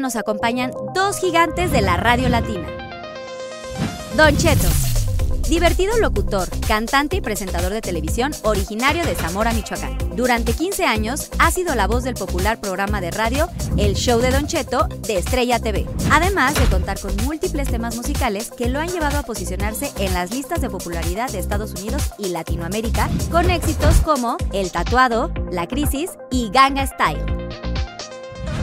nos acompañan dos gigantes de la radio latina. Don Cheto, divertido locutor, cantante y presentador de televisión originario de Zamora, Michoacán. Durante 15 años ha sido la voz del popular programa de radio El Show de Don Cheto de Estrella TV. Además de contar con múltiples temas musicales que lo han llevado a posicionarse en las listas de popularidad de Estados Unidos y Latinoamérica con éxitos como El Tatuado, La Crisis y Ganga Style.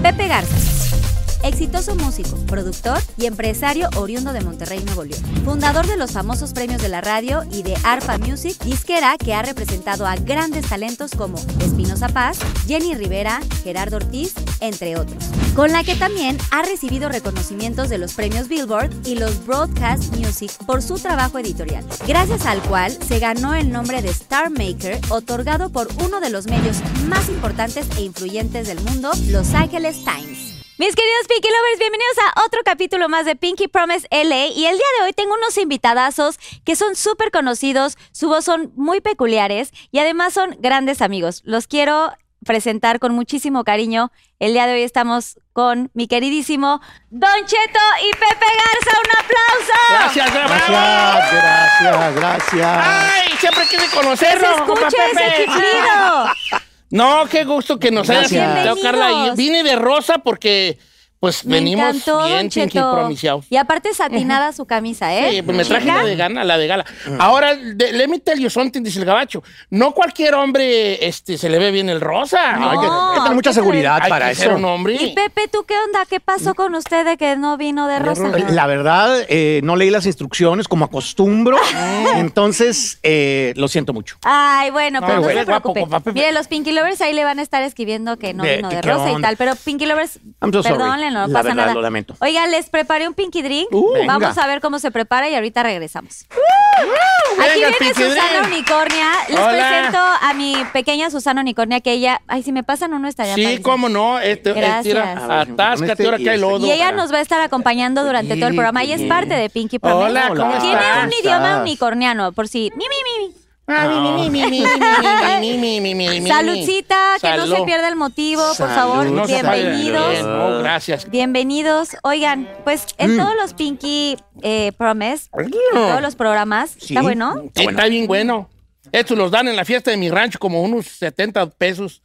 Pepe Garza. Exitoso músico, productor y empresario oriundo de Monterrey, Nuevo León. Fundador de los famosos premios de la radio y de ARPA Music, disquera que ha representado a grandes talentos como Espinosa Paz, Jenny Rivera, Gerardo Ortiz, entre otros. Con la que también ha recibido reconocimientos de los premios Billboard y los Broadcast Music por su trabajo editorial, gracias al cual se ganó el nombre de Star Maker, otorgado por uno de los medios más importantes e influyentes del mundo, Los Angeles Times. Mis queridos Pinky Lovers, bienvenidos a otro capítulo más de Pinky Promise LA. Y el día de hoy tengo unos invitadazos que son súper conocidos, su voz son muy peculiares y además son grandes amigos. Los quiero presentar con muchísimo cariño. El día de hoy estamos con mi queridísimo Don Cheto y Pepe Garza. ¡Un aplauso! Gracias, Gracias, gracias, gracias. Ay, siempre quise ¡Que se conocerlo, escuche ese chiflido! No, qué gusto que nos hayas invitado, Carla. Y vine de rosa porque, pues, Me venimos encantó, bien Don pinky Cheto. pronunciados. Y aparte satinada su camisa, ¿eh? Sí, pues me traje Chica. la de gana, la de gala. Ahora, de, let me tell you something, dice el gabacho. No cualquier hombre este, se le ve bien el rosa. Hay que, No, hay que tener mucha seguridad Hay para que ser eso. un hombre. Y Pepe, ¿tú qué onda? ¿Qué pasó con usted de que no vino de rosa? La verdad, eh, no leí las instrucciones como acostumbro, entonces eh, lo siento mucho. Ay, bueno, No, pero no, güey, se es guapo, preocupe. Pepe. Mire, los Pinky Lovers ahí le van a estar escribiendo que no De- vino de qué rosa y onda. tal, pero Pinky Lovers, I'm so sorry. Perdónenle, no La pasa verdad, nada. lo lamento. Oigan, les preparé un Pinky Drink. Uh, Vamos venga. a ver cómo se prepara y ahorita regresamos. Aquí Venga, viene Susana Drink. Unicornia. Les Hola. presento a mi pequeña Susana Unicornia, que ella, ay, si me pasan uno estaría Sí, padrísimo. cómo no. Este, eh, Gracias. atáscate este ahora que hay lodo. Y ella nos va a estar acompañando durante todo el programa. Ella es parte de Pinky Promise. Hola, ¿cómo Tiene un idioma unicorniano, por si. Mi, mi, mi, Saludcita, que no se pierda el motivo, por favor. Bienvenidos. gracias. Bienvenidos. Oigan, pues en todos los Pinky Promise, todos los programas, ¿está bueno? Está bien bueno. Estos los dan en la fiesta de mi rancho como unos 70 pesos.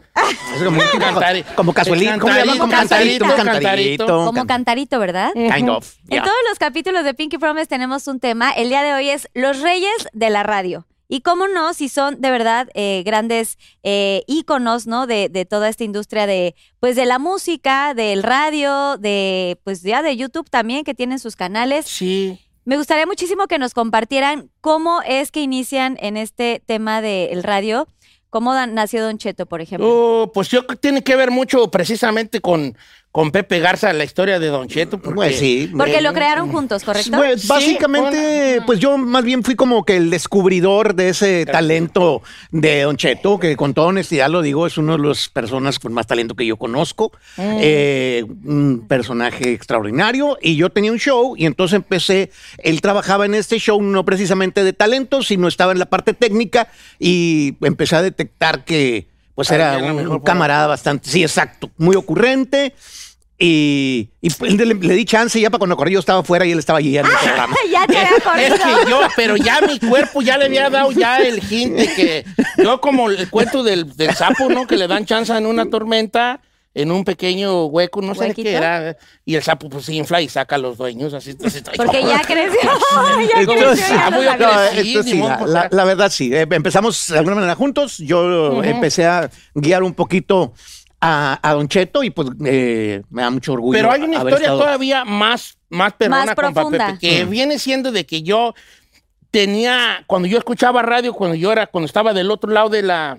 Es como, cantari, como casuelito. Cantarito, como cantarito. Como cantarito, ¿verdad? Kind of. En todos los capítulos de Pinky Promise tenemos un tema. El día de hoy es Los Reyes de la Radio. Y cómo no, si son de verdad eh, grandes eh, íconos, ¿no? De, de toda esta industria de, pues, de la música, del radio, de, pues, ya de YouTube también, que tienen sus canales. Sí. Me gustaría muchísimo que nos compartieran cómo es que inician en este tema del radio, cómo nació Don Cheto, por ejemplo. Oh, pues yo creo que tiene que ver mucho precisamente con, con Pepe Garza, la historia de Don Cheto. Porque, Pues sí. Porque lo crearon juntos, ¿correcto? Pues, Sí, básicamente, pues yo más bien fui como que el descubridor de ese talento de Don Cheto, que con toda honestidad lo digo, es uno de las personas con más talento que yo conozco. Eh, un personaje extraordinario. Y yo tenía un show y entonces empecé, él trabajaba en este show no precisamente de talento, sino estaba en la parte técnica y empecé a detectar que pues Ah, era un, camarada bastante, sí, exacto, muy ocurrente. Y, y pues, le, le di chance ya para cuando corrí yo estaba afuera y él estaba allí en el programa. ya te había. Es que yo, pero ya mi cuerpo ya le había dado ya el hint de que yo como el cuento del, del sapo, ¿no? Que le dan chance en una tormenta, en un pequeño hueco, no sé qué era. Y el sapo pues se infla y saca a los dueños, así. así Porque ya creció, ya Entonces, creció, ya. No, sí, modo, la, verdad sí. Eh, empezamos de alguna manera juntos. Yo empecé a guiar un poquito a, a Don Cheto y pues eh, me da mucho orgullo. Pero hay una historia estado- todavía más, más perrona Más profunda. Pepe, que viene siendo de que yo tenía, cuando yo escuchaba radio, cuando yo era, cuando estaba del otro lado de la,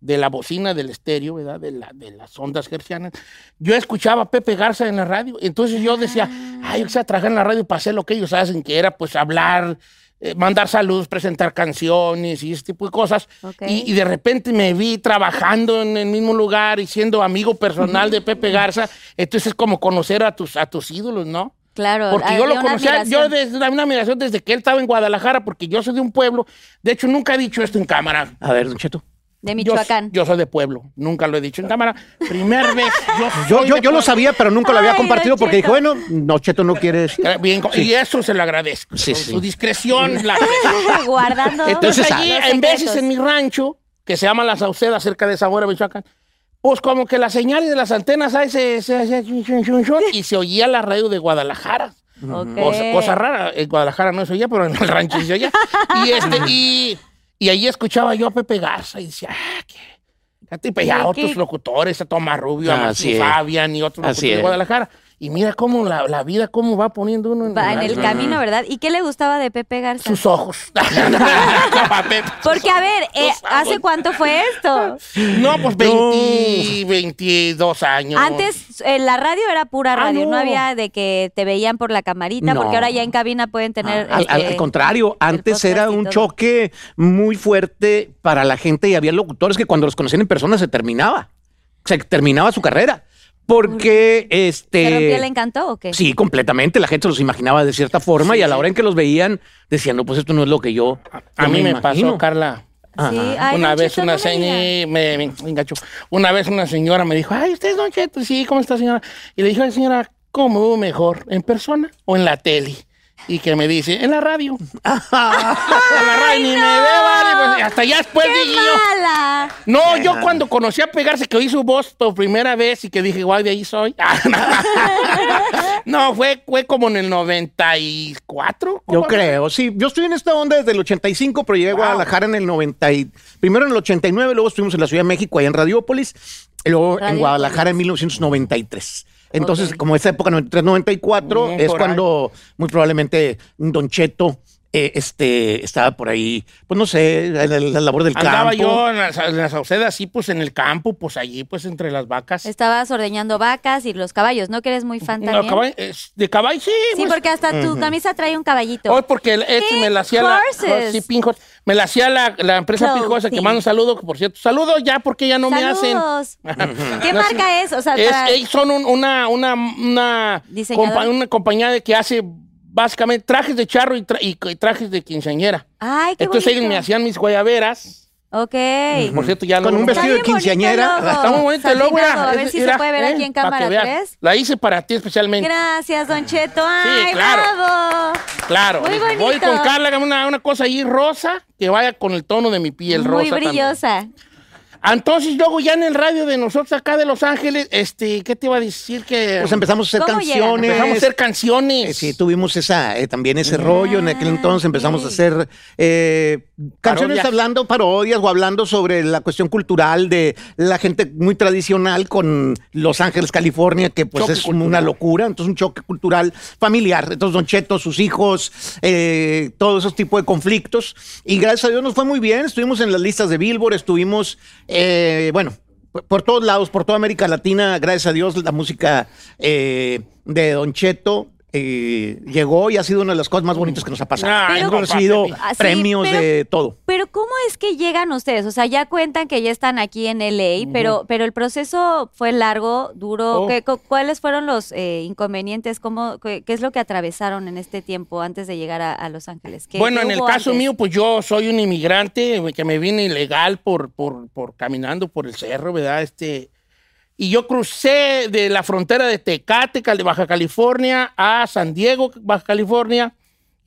de la bocina del estéreo, ¿verdad? De, la, de las ondas hercianas, yo escuchaba a Pepe Garza en la radio. Entonces yo decía, ay, yo quisiera trabajar en la radio para hacer lo que ellos hacen, que era pues hablar, eh, mandar saludos, presentar canciones y ese tipo de cosas. Y, y de repente me vi trabajando en el mismo lugar y siendo amigo personal de Pepe Garza. Entonces es como conocer a tus, a tus ídolos, ¿no? Claro. Porque yo lo conocía, yo desde una admiración desde que él estaba en Guadalajara, porque yo soy de un pueblo. De hecho, nunca he dicho esto en cámara. A ver, Don Cheto. De Michoacán. Yo, soy de pueblo, nunca lo he dicho en cámara. Primer vez. Yo, Yo, soy yo, de yo lo sabía, pero nunca lo había Ay, compartido porque dijo, bueno, no, Cheto no quiere decir. Eh, Bien, y eso se lo agradezco. Sí, Con sí. Su discreción, la. Guardando. Entonces allí, en veces en mi rancho, que se llama La Sauceda, cerca de Zamora, Michoacán, pues como que las señales de las antenas ahí se, se chun, y se oía la radio de Guadalajara. Ok. Cosa, cosa rara, en Guadalajara no se oía, pero en el rancho sí se oía. Y, este, y, y ahí escuchaba yo a Pepe Garza y decía, ah, qué... Y pues ya ¿Qué- otros locutores, a Tomás Rubio, a. Fabian y otros Así locutores de. Guadalajara. Y mira cómo la, la vida, cómo va poniendo uno en, Va en la- el camino, ¿verdad? ¿Y qué le gustaba de Pepe Garza? sus ojos. Porque, a ver, eh, ¿hace cuánto fue esto? No, pues 20, 22 años. Antes eh, la radio era pura Ah, radio, no. no. había de que te veían por la camarita, No. porque ahora ya en cabina pueden tener... Al, al- este, al contrario, antes era un choque muy fuerte para la gente y había locutores que cuando los conocían en persona se terminaba. Se terminaba su carrera. Porque este. ¿Se rompía el encanto o qué? Sí, completamente. La gente los imaginaba de cierta forma y a la hora en que los veían decían, no, pues esto no es lo que yo. A yo mí me, imagino". pasó, Carla. Ajá. Sí, ay, una vez Cheto, una señora me, enganchó. Una vez una señora me dijo, ay, ¿usted es Don Cheto? Sí, ¿cómo está señora? Y le dije, ay, señora, ¿cómo mejor? ¿En persona o en la tele? Y que me dice, en la radio. en la radio, ni me ve, vale. pues, hasta ya después ¡Qué dije yo. mala! No, yo cuando conocí a pegarse, que oí su voz por primera vez y que dije, guay, de ahí soy. no, fue, fue como en el 94. Yo creo, sí. Yo estoy en esta onda desde el 85, pero llegué a. Guadalajara en el 90. y- primero en el 89, luego estuvimos en la Ciudad de México, allá en Radiópolis, y luego en. Guadalajara en 1993. Entonces, como esa época 93-94, Mm, es cuando muy probablemente Don Cheto eh, este, estaba por ahí, pues no sé, en la, la labor del Andaba campo. yo en la, en la Sauceda, así, pues en el campo, pues allí, pues entre las vacas. Estabas ordeñando vacas y los caballos, ¿no? Que eres muy fan No, también. es- de caballo, sí. Sí, pues. porque hasta tu camisa trae un caballito. Hoy porque el- este me la hacía la, Horses. sí, Horse. me la hacía la, la empresa. Pijosa, que manda un saludo, por cierto. Saludos ya porque ya no me hacen. Saludos. ¿Qué No, marca es? O sea, Es- para- ellos son un- una, una, una, compa- una compañía de que hace básicamente trajes de charro y, tra- y- y trajes de quinceañera. Ay, qué Entonces ellos me hacían mis guayaberas. Ok. Por cierto, ya Con no- un vestido de quinceañera. Está muy bonito el logo. A ver si se puede ver eh, aquí en cámara veas. 3. La hice para ti especialmente. Gracias, Don Cheto. Ay, claro. bravo. Claro. Muy Voy con Carla, una, una cosa ahí rosa que vaya con el tono de mi piel rosa. Muy también. Entonces, luego ya en el radio de nosotros acá de Los Ángeles, este, ¿qué te iba a decir? Que Pues empezamos a hacer canciones. empezamos a hacer canciones. Eh, Sí, tuvimos esa, eh, también ese rollo. En aquel entonces empezamos a hacer eh, canciones Parodias. hablando parodias o hablando sobre la cuestión cultural de la gente muy tradicional con Los Ángeles, California, que pues Choque es cultural. una locura. Entonces, un choque cultural familiar. Entonces, Don Cheto, sus hijos, eh, todos esos tipos de conflictos. Y gracias a Dios nos fue muy bien. Estuvimos en las listas de Billboard, estuvimos, eh, bueno, por- todos lados, por toda América Latina, gracias a Dios, la música eh, de Don Cheto eh, llegó y ha sido una de las cosas más bonitas que nos ha pasado. Ay, Hemos recibido. Ah, sí, premios pero- de todo. Pero ¿cómo es que llegan ustedes? O sea, ya cuentan que ya están aquí en LA, pero, pero el proceso fue largo, duro. Oh. ¿Qué- cu- ¿Cuáles fueron los eh, inconvenientes? ¿Cómo, qué, qué es lo que atravesaron en este tiempo antes de llegar a, a Los Ángeles? ¿Qué- Bueno, qué en el caso antes? mío, pues yo soy un inmigrante que me vine ilegal por, por, por caminando por el cerro, ¿verdad? Este, y yo crucé de la frontera de Tecate, de Baja California, a San Diego, Baja California,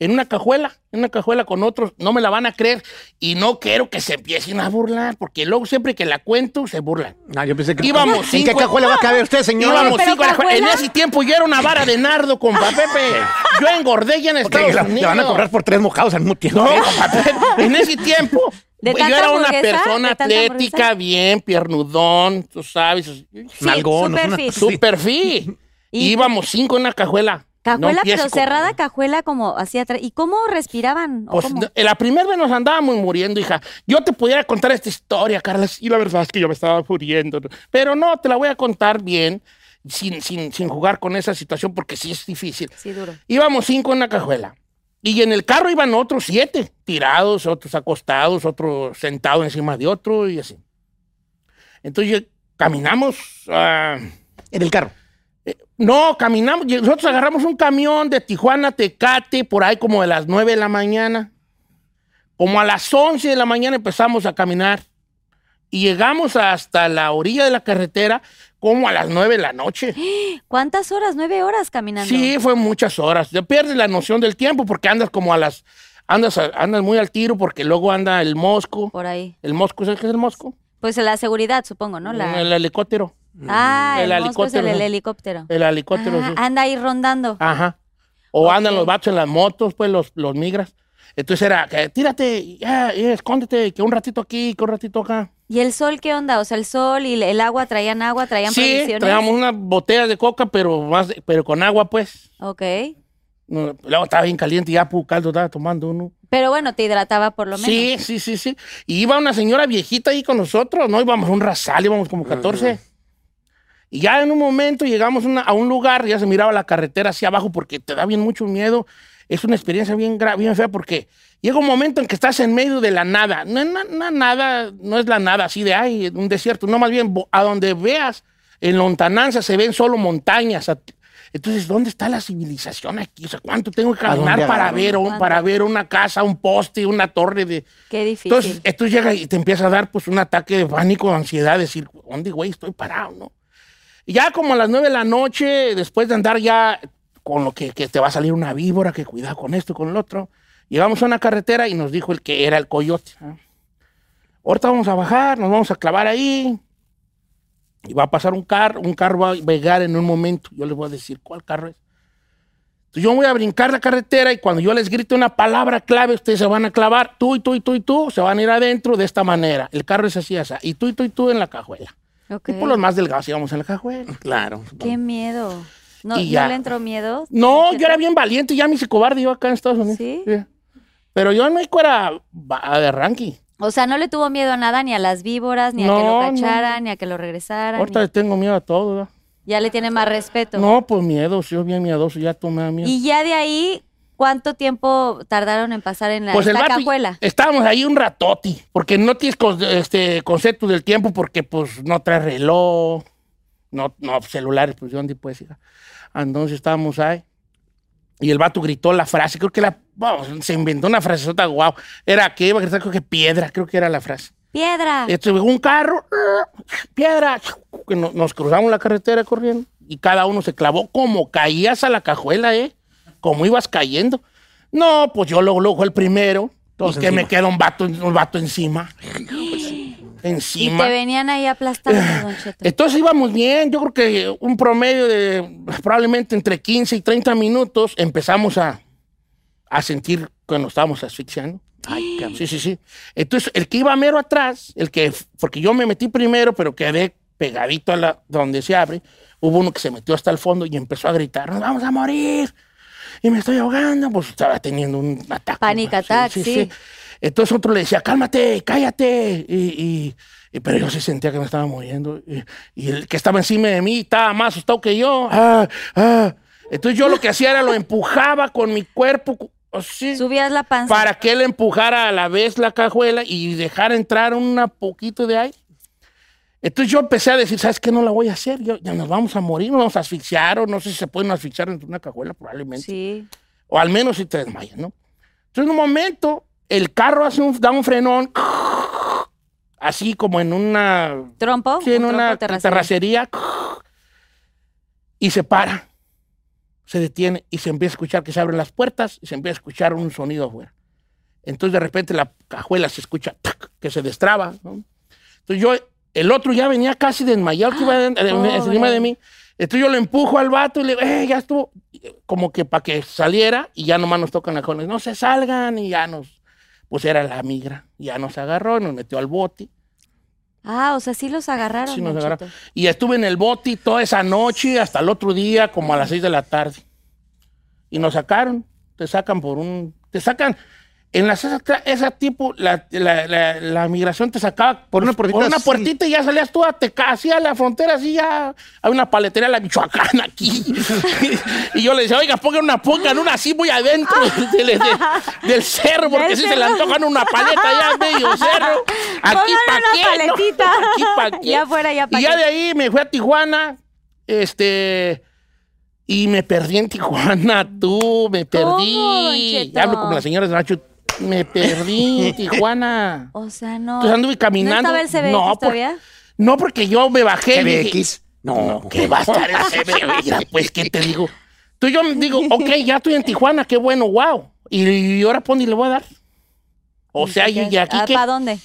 en una cajuela, en una cajuela con otros. No me la van a creer y no quiero que se empiecen a burlar, porque luego siempre que la cuento se burlan. Ah, yo pensé que Íbamos ¿En qué cinco- cajuela va a caber usted, señor? Íbamos pero cinco a la cajuela. En ese tiempo yo era una vara de nardo, compa Pepe. Yo engordé ya en Estados la- Unidos. le van a cobrar por tres mojados al mismo tiempo. No, compa Pepe, en ese tiempo ¿De yo era una persona ¿De tanta atlética, bien, piernudón, tú sabes. Nalgón, super. Super fit. Y- Íbamos cinco en una cajuela. Cajuela, pero con- cerrada cajuela como así atrás. ¿Y cómo respiraban? ¿O Pues, cómo? la primera vez nos andábamos muriendo, hija. Yo te pudiera contar esta historia, Carla, y la verdad es que yo me estaba muriendo. Pero no, te la voy a contar bien, sin, sin, sin jugar con esa situación, porque sí es difícil. Sí, duro. Íbamos cinco en una cajuela. Y en el carro iban otros siete, tirados, otros acostados, otros sentados encima de otro y así. Entonces caminamos. ah, En el carro. no, caminamos. Nosotros agarramos un camión de Tijuana Tecate por ahí como de las 9 de la mañana. Como a las 11 de la mañana empezamos a caminar. Y llegamos hasta la orilla de la carretera como a las 9 de la noche. ¿Cuántas horas? ¿Nueve horas caminando? Sí, fue muchas horas. Ya pierdes la noción del tiempo porque andas como a las... Andas, andas muy al tiro porque luego anda el mosco. Por ahí. ¿El mosco? ¿Sabes qué es el mosco? Pues la seguridad, supongo, ¿no? La... El helicóptero. Ah, el el, mosco es el, helicóptero, el helicóptero. El helicóptero, Ah, sí. anda ahí rondando. Ajá. O andan los vatos en las motos, pues los, los migras. Entonces era, tírate, ya, ya, escóndete, que un ratito aquí, que un ratito acá. ¿Y el sol qué onda? O sea, el sol y el agua, ¿traían agua? ¿Traían Sí, provisiones? traíamos una botella de coca, pero más, pero con agua, pues. Ok. No, luego estaba bien caliente, ya pu caldo estaba tomando uno. Pero bueno, te hidrataba por lo menos. Sí, sí, sí, sí. Y iba una señora viejita ahí con nosotros, ¿no? Íbamos a un rasal, íbamos como 14. Y ya en un momento llegamos una- a un lugar, ya se miraba la carretera hacia abajo porque te da bien mucho miedo. Es una experiencia bien, gra- bien fea porque llega un momento en que estás en medio de la nada. No, es na- na- nada, no es la nada así de, ay, un desierto. No, más bien, a donde veas, en lontananza se ven solo montañas. Entonces, ¿dónde está la civilización aquí? O sea, ¿cuánto tengo que ¿A dónde caminar para ver, un- para ver una casa, un poste, una torre de... Qué difícil. Entonces, esto llega y te empieza a dar pues un ataque de pánico, de ansiedad, decir, ¿dónde, güey, estoy parado, no? Y ya como a las nueve de la noche, después de andar ya con lo que, que te va a salir una víbora, que cuidado con esto, con el otro, llegamos a una carretera y nos dijo el que era el coyote. ¿ah? Ahorita vamos a bajar, nos vamos a clavar ahí. Y va a pasar un carro, un carro va a llegar en un momento. Yo les voy a decir cuál carro es. Entonces yo voy a brincar la carretera y cuando yo les grite una palabra clave, ustedes se van a clavar, tú y tú y tú y tú, se van a ir adentro de esta manera. El carro es así, así. Y tú y tú y tú en la cajuela. Ok. Y por los más delgados íbamos en la cajuela. Claro. Qué miedo. ¿No, Y ya. ¿no le entró miedo? No, ¿Don yo era bien valiente, ya me hice cobarde yo acá en Estados Unidos. ¿Sí? Pero yo en México era de ranking. O sea, no le tuvo miedo a nada, ni a las víboras, ni a que lo no, cacharan, ni a que lo regresaran. Ahorita ni- le tengo miedo a todo. ¿verdad? Ya le tiene más respeto. No, pues miedo, soy bien miedoso, ya da miedo. Y ya de ahí, ¿cuánto tiempo tardaron en pasar en la Pues el vato, estábamos ahí un ratoti, porque no tienes con- este concepto del tiempo, porque pues no trae reloj, no, no celulares, pues yo dónde puedes ir. Entonces estábamos ahí. Y el vato gritó la frase, creo que la, vamos, se inventó una frase guau. Era que iba a gritar, creo que piedra, creo que era la frase. Piedra. Este, un carro, piedra, que nos cruzamos la carretera corriendo y cada uno se clavó como caías a la cajuela, ¿eh? Como ibas cayendo. No, pues yo luego, luego el primero. Todos y que encima. me queda un vato, un vato encima. Y encima. te venían ahí aplastando, Don Cheto. Entonces íbamos bien, yo creo que un promedio de probablemente entre 15 y 30 minutos empezamos a, a sentir que nos estábamos asfixiando. Ay. Sí, sí, sí. Entonces, el que iba mero atrás, el que, porque yo me metí primero, pero quedé pegadito a la, donde se abre, hubo uno que se metió hasta el fondo y empezó a gritar, nos vamos a morir. Y me estoy ahogando, pues estaba teniendo un ataque. Panic Sí, attack, sí. Entonces otro le decía, cálmate, cállate. Y, y- pero yo sí sentía que me estaba muriendo. Y, y el que estaba encima de mí estaba más asustado que yo. Ah, ah. Entonces yo lo que hacía era lo empujaba con mi cuerpo, así, Subías la panza. para que él empujara a la vez la cajuela y dejara entrar un poquito de aire. Entonces yo empecé a decir, ¿sabes qué? No la voy a hacer. Yo, ya nos vamos a morir, nos vamos a asfixiar, o no sé si se pueden asfixiar dentro de una cajuela, probablemente. Sí. O al menos si te desmayas, ¿no? Entonces en un momento, el carro hace un, da un frenón, así como en una, ¿Trompo? sí, en ¿Un una trompo terracería, y se para, se detiene y se empieza a escuchar que se abren las puertas y se empieza a escuchar un sonido afuera. Entonces de repente la cajuela se escucha tac, que se destraba, ¿no? Entonces yo, el otro ya venía casi desmayado, que iba encima de mí. Entonces yo lo empujo al vato y le digo, eh, ya estuvo. Como que para que saliera y ya nomás nos tocan la cola. No se salgan y ya nos pues era la migra. Ya nos agarró, nos metió al bote. Ah, o sea, sí los agarraron. Sí, nos. Cheto. Y estuve en el bote toda esa noche hasta el otro día, como a las 6 de la tarde. Y nos sacaron. Te sacan por un. Te sacan. En las esa, esa tipo, la, la, la, la migración te sacaba Por una puertita por una puertita y ya salías tú a Teca, así a la frontera, así ya. Hay una paletería, la Michoacán aquí. y yo le decía, oiga, pongan una, pongan una así muy adentro del, del- cerro, porque si se le antojan una paleta ya medio cerro. Aquí pa' qué, ¿no? paletita. Aquí pa' qué. Ya fuera, ya pa' Y ya de ahí me fui a Tijuana, este, y me perdí en Tijuana, tú, me ¿Cómo, perdí. Ya hablo con la señora de Nacho, me perdí en Tijuana. O sea, no. Entonces anduve caminando. ¿No estaba el CBX No, por- todavía? No, porque yo me bajé. y dije, CBX. No, ¿Qué va a estar el CBX? Mira, pues, ¿qué te digo? Tú yo digo, ok, ya estoy en Tijuana, qué bueno, wow. Y, ahora pon y le voy a dar. O sea, y, y aquí que... ¿Para dónde?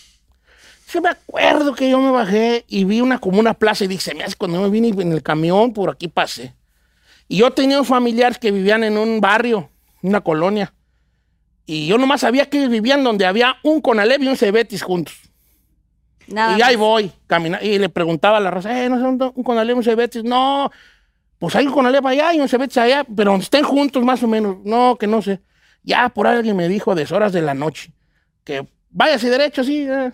Sí me acuerdo que yo me bajé y vi una como una plaza y dije, se me hace cuando me vine en el camión, por aquí pasé. Y yo tenía unos familiares que vivían en un barrio, una colonia. Y yo nomás sabía que ellos vivían donde había un Conalep y un Cebetis juntos. Nada y ahí voy, caminando. Y le preguntaba a la raza, eh, ¿no son un Conalep y un Cebetis? No, pues hay un Conalep allá y un Cebetis allá, pero donde estén juntos más o menos. No, que no sé. Ya por alguien me dijo a deshoras de la noche que vaya así derecho, sí. eh.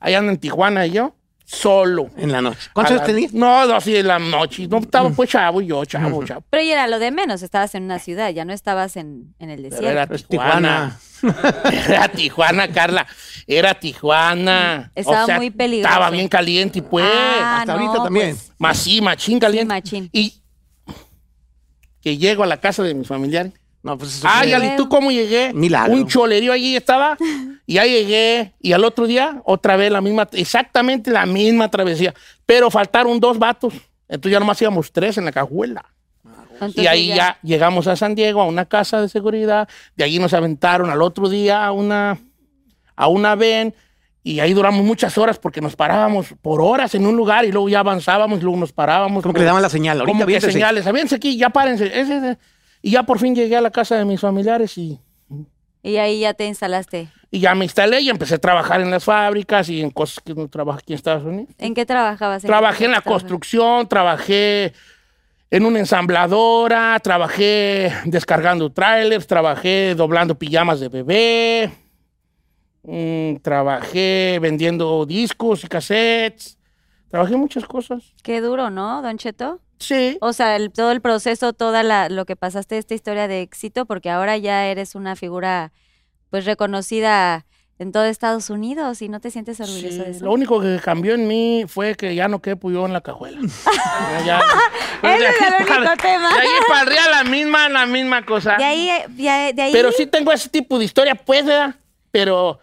Allá ando en Tijuana y yo, solo. En la noche. ¿Cuántos años tenías? No, no, así en la noche. No, estaba pues chavo y yo, chavo, chavo. Pero ya era lo de menos, estabas en una ciudad, ya no estabas en, en el Pero desierto. era Pues Tijuana. Era Tijuana, Carla. Era Tijuana. Estaba muy peligroso. Estaba bien caliente y pues. Ah, Hasta no, ahorita también. pues, Más sí, machín caliente. machín. Y que llego a la casa de mis familiares. No, pues eso Ay, fue- Ali, ¿tú cómo llegué? Milagro. Un cholerío allí estaba. Y ya llegué. Y al otro día, otra vez la misma, exactamente la misma travesía. Pero faltaron dos vatos. Entonces ya nomás íbamos tres en la cajuela. entonces Y ahí ya. llegamos a San Diego, a una casa de seguridad. De allí nos aventaron al otro día a una, a una ven. Y ahí duramos muchas horas porque nos parábamos por horas en un lugar y luego ya avanzábamos y luego nos parábamos. Como que le daban la señal. Ahorita Como que señales. Aviéntense aquí, ya párense. Ese, ese. Y ya por fin llegué a la casa de mis familiares y, Y ahí ya te instalaste. y ya me instalé y empecé a trabajar en las fábricas y en cosas que no trabajo aquí en Estados Unidos. ¿En qué trabajabas? qué Trabajé en la construcción, trabajé en una ensambladora, trabajé descargando trailers, trabajé doblando pijamas de bebé, mm, trabajé vendiendo discos y cassettes, trabajé muchas cosas. Qué duro, ¿no, Don Cheto? Sí. O sea, el- todo el proceso, toda la, lo que pasaste, esta historia de éxito, porque ahora ya eres una figura pues reconocida en todo Estados Unidos y no te sientes orgulloso Sí, de eso. Lo único que cambió en mí fue que ya no quepo yo en la cajuela. Ya- ya- Ese de es aquí el único para- tema. De ahí para la misma, la misma cosa. De ahí, eh, de ahí Pero sí tengo ese tipo de historia, pues, ¿verdad? Pero,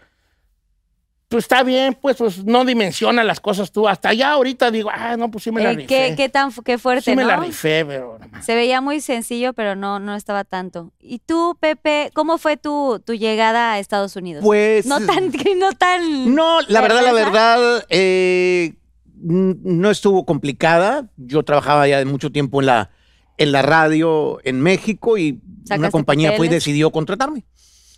pues está bien, pues, pues no dimensiona las cosas tú. Hasta allá ahorita digo, ah, no, pues sí me la eh, rifé. qué, qué tan qué fuerte, sí me ¿no? la rifé, pero... Se veía muy sencillo, pero no, no estaba tanto. ¿Y tú, Pepe, cómo fue tu, tu llegada a Estados Unidos? Pues. no tan, no tan. No, la verdad, la verdad, eh, no estuvo complicada. Yo trabajaba ya de mucho tiempo en la, en la radio en México y una ¿Sacaste compañía fue y papeles? decidió contratarme.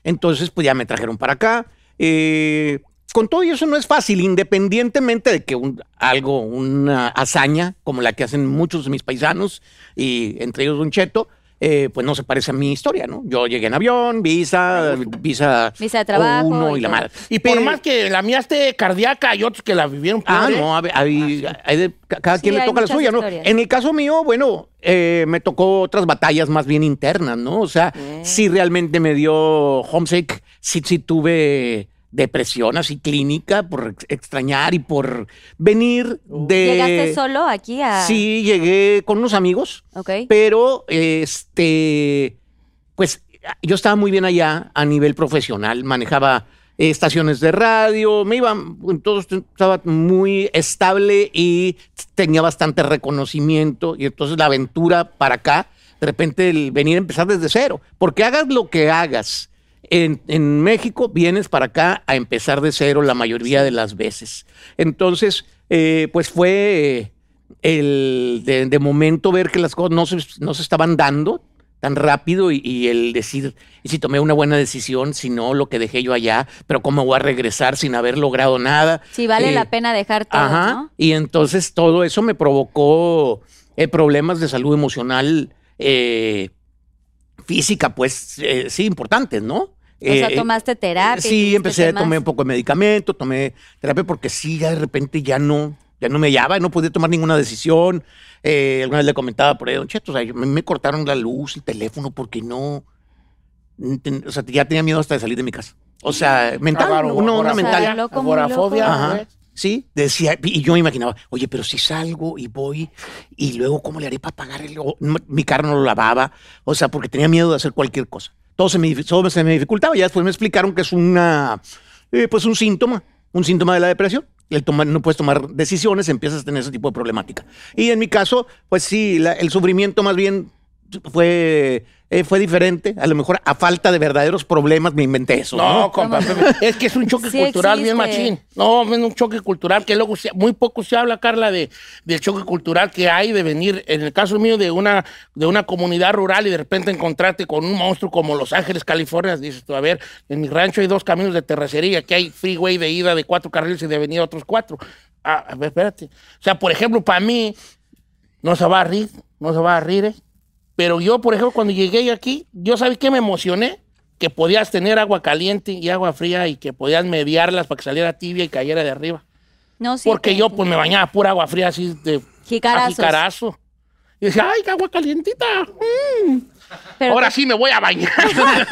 Entonces, pues ya me trajeron para acá. Eh, con todo y eso no es fácil, independientemente de que un- algo, una hazaña como la que hacen muchos de mis paisanos, y entre ellos Don Cheto, eh, pues no se parece a mi historia, ¿no? Yo llegué en avión, visa, visa, Visa de trabajo uno y y la madre. Y por más que la mía esté cardíaca, hay otros que la vivieron Ah, ¿eh? no, a ver, hay, hay de- ca- cada Sí, quien le toca la suya, ¿no? En el caso mío, bueno, eh, me tocó otras batallas más bien internas, ¿no? O sea, Mm. sí realmente me dio homesick, sí, sí tuve depresión así clínica por ex- extrañar y por venir de... ¿Llegaste solo aquí a.? Sí, llegué con unos amigos, Ok. pero este, pues yo estaba muy bien allá a nivel profesional, manejaba estaciones de radio, me iba, todo estaba muy estable y tenía bastante reconocimiento y entonces la aventura para acá, de repente el venir a empezar desde cero, porque hagas lo que hagas. En, en México vienes para acá a empezar de cero la mayoría de las veces. Entonces, eh, pues fue el de, de momento ver que las cosas no se, no se estaban dando tan rápido y, y el decir, y si tomé una buena decisión, si no, lo que dejé yo allá, pero cómo voy a regresar sin haber logrado nada. Sí, vale Eh, la pena dejar todo, Ajá. ¿no? Y entonces todo eso me provocó eh, problemas de salud emocional, eh, física, pues eh, sí, importantes, ¿no? O sea, Eh, tomaste terapia. Sí, empecé a temas. tomar un poco de medicamento, tomé terapia porque sí, ya de repente ya no, ya no me hallaba, no podía tomar ninguna decisión. Eh, alguna vez le comentaba por ahí, Don Cheto, o sea, me, me cortaron la luz, el teléfono, porque no, ten- o sea, ya tenía miedo hasta de salir de mi casa. O sea, mental, Agora- una, una mental. agorafobia. Sí, decía, y yo me imaginaba, oye, pero si salgo y voy, y luego, ¿cómo le haré para pagar el, mi carro no lo lavaba? O sea, porque tenía miedo de hacer cualquier cosa. Todo se me, todo se me dificultaba. Ya después me explicaron que es una, eh, pues un síntoma, un síntoma de la depresión. El tomar, no puedes tomar decisiones, empiezas a tener ese tipo de problemática. Y en mi caso, pues sí, la- el sufrimiento más bien fue, eh, fue diferente. A lo mejor a falta de verdaderos problemas me inventé eso. No, ¿no? compa, es que es un choque Sí cultural bien existe. machín. No, es un choque cultural que luego se- muy poco se habla, Carla, de, del choque cultural que hay de venir, en el caso mío, de una, de una comunidad rural y de repente encontrarte con un monstruo como Los Ángeles, California. Dices tú, a ver, en mi rancho hay dos caminos de terracería, aquí hay freeway de ida de cuatro carriles y de venida otros cuatro. Ah, a ver, espérate. O sea, por ejemplo, para mí, no se va a rir, no se va a rir, ¿eh? Pero yo, por ejemplo, cuando llegué aquí, yo sabía que me emocioné, que podías tener agua caliente y agua fría y que podías mediarlas para que saliera tibia y cayera de arriba. No, sí, Porque yo pues me bañaba pura agua fría así de jicarazo. Y decía, ay, qué agua calientita. mm. Pero Ahora sí me voy a bañar. Ahora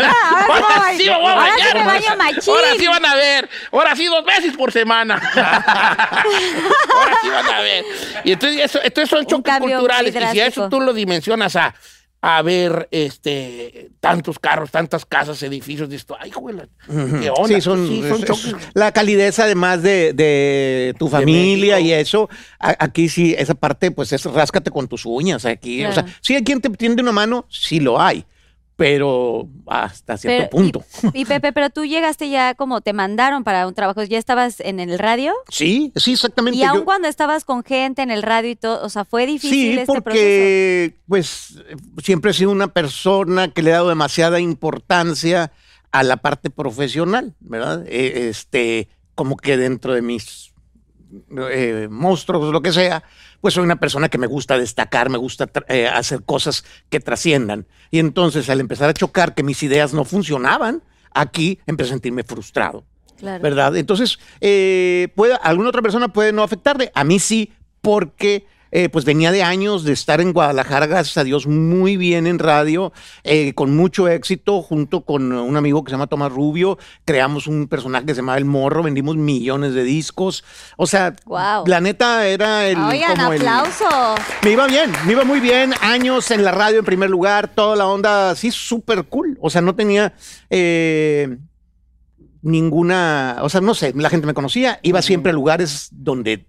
Ahora sí me voy a bañar. baño. Ahora sí van a ver. Ahora sí dos veces por semana. Ahora sí van a ver. Y entonces, eso, son choques culturales. Y si a eso tú lo dimensionas a, a ver este, tantos carros, tantas casas, edificios, dices ay, güey, qué onda. Sí, son, Sí, son es- choques. es la calidez además de, de tu familia México. y eso. a- aquí sí, esa parte, pues es ráscate con tus uñas. Aquí, o sea, sí hay quien te tiende una mano, sí lo hay, pero hasta cierto pero- punto. Y, y Pepe, pero tú llegaste ya como te mandaron para un trabajo, ya estabas en el radio Sí, sí, exactamente. y aun Yo- cuando estabas con gente en el radio y todo, o sea, fue difícil Sí, este proceso. porque pues eh, siempre he sido una persona que le he dado demasiada importancia a la parte profesional, ¿verdad? Eh, este, como que dentro de mis eh, monstruos, lo que sea, pues soy una persona que me gusta destacar, me gusta eh, hacer cosas que trasciendan. Y entonces al empezar a chocar que mis ideas no funcionaban, aquí empecé a sentirme frustrado. Claro. ¿verdad? Entonces, eh, puede, alguna otra persona puede no afectarle. A mí sí, porque eh, pues venía de años de estar en Guadalajara, gracias a Dios, muy bien en radio, eh, con mucho éxito, junto con un amigo que se llama Tomás Rubio. Creamos un personaje que se llama El Morro, vendimos millones de discos. O sea, Guau. la neta era el... Oigan, como el- aplauso. me iba bien, me iba muy bien. Años en la radio en primer lugar, toda la onda así súper cool. O sea, no tenía eh, ninguna, o sea, no sé, la gente me conocía, iba siempre a lugares donde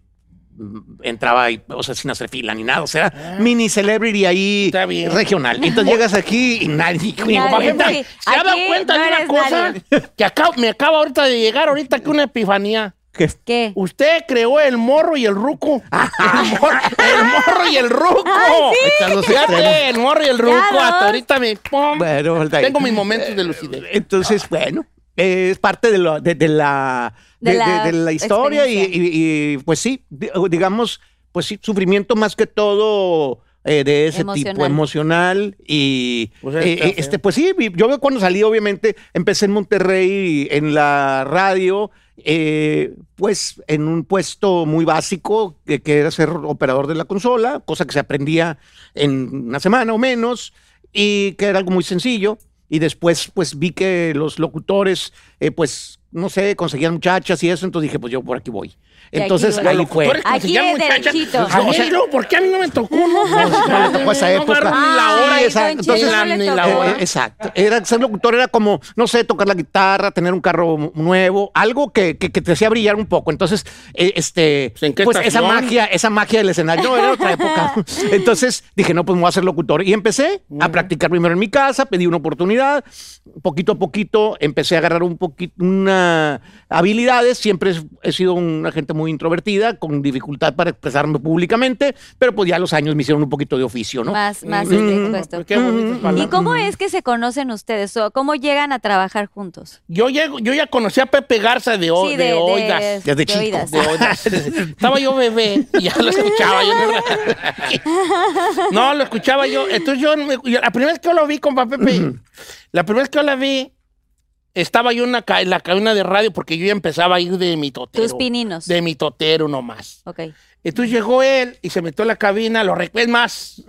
entraba, y, o sea, sin hacer fila ni nada, o sea, mini celebrity ahí Ah. Está bien. regional. Entonces llegas aquí y nadie, Nadie, sí. ¿Se ha dado cuenta no de una cosa? nadie. Que acabo- me acaba ahorita de llegar ahorita que una epifanía. que- ¿Qué? Usted creó el morro y el ruco. El morro, el morro y el ruco. Los extremos. Fíjate, el morro y el ruco. Hasta ahorita me. pum. Bueno. Tengo mis momentos de lucidez. Entonces, bueno, eh, es parte de, lo- de- de la, De de, la de- de la historia y, experiencia. y- y, pues sí, di- digamos, pues sí, sufrimiento más que todo eh, de ese tipo Emocional. y Pues eh, está eh, este pues sí, yo cuando salí obviamente empecé en Monterrey en la radio. eh, pues en un puesto muy básico que, que era ser operador de la consola, cosa que se aprendía en una semana o menos y que era algo muy sencillo. Y después, pues vi que los locutores, eh, pues, no sé, conseguían muchachas y eso, entonces dije, pues yo por aquí voy. Aquí Entonces voy. ahí fue. Aquí es derechito. A mí, no, ¿por qué a mí no me tocó? No, No le tocó esa No época. ni la hora. Ay, Entonces, no ni la hora. Eh, exacto. Era, ser locutor era como, no sé, tocar la guitarra, tener un carro nuevo, algo que, que- que te hacía brillar un poco. Entonces, eh, este, ¿En qué pues esa magia, esa magia del escenario, no, era otra época. Entonces dije, no, pues me voy a ser locutor. Y empecé a practicar primero en mi casa, pedí una oportunidad. Poquito a poquito empecé a agarrar un poquito, una habilidades. Siempre he sido una, gen- gente muy introvertida, con dificultad para expresarme públicamente, pero pues ya los años me hicieron un poquito de oficio, ¿no? Más, más Mm, puesto. Qué bonitas ¿Y cómo es que se conocen ustedes? ¿O ¿Cómo llegan a trabajar juntos? Yo, llego, yo ya conocí a Pepe Garza de, o- Sí, de, oigas. Desde de chico. oídas. De oídas. Estaba yo bebé y ya lo escuchaba. Yo no, no, lo escuchaba yo. Entonces yo, me- yo- la primera vez que yo lo vi, compa Pepe, la primera vez que yo la vi, estaba yo en, la ca- en la cabina de radio porque yo ya empezaba a ir de mi totero. Tus pininos. De mi totero nomás. Ok. Entonces llegó él y se metió a la cabina, lo recuerdo es más.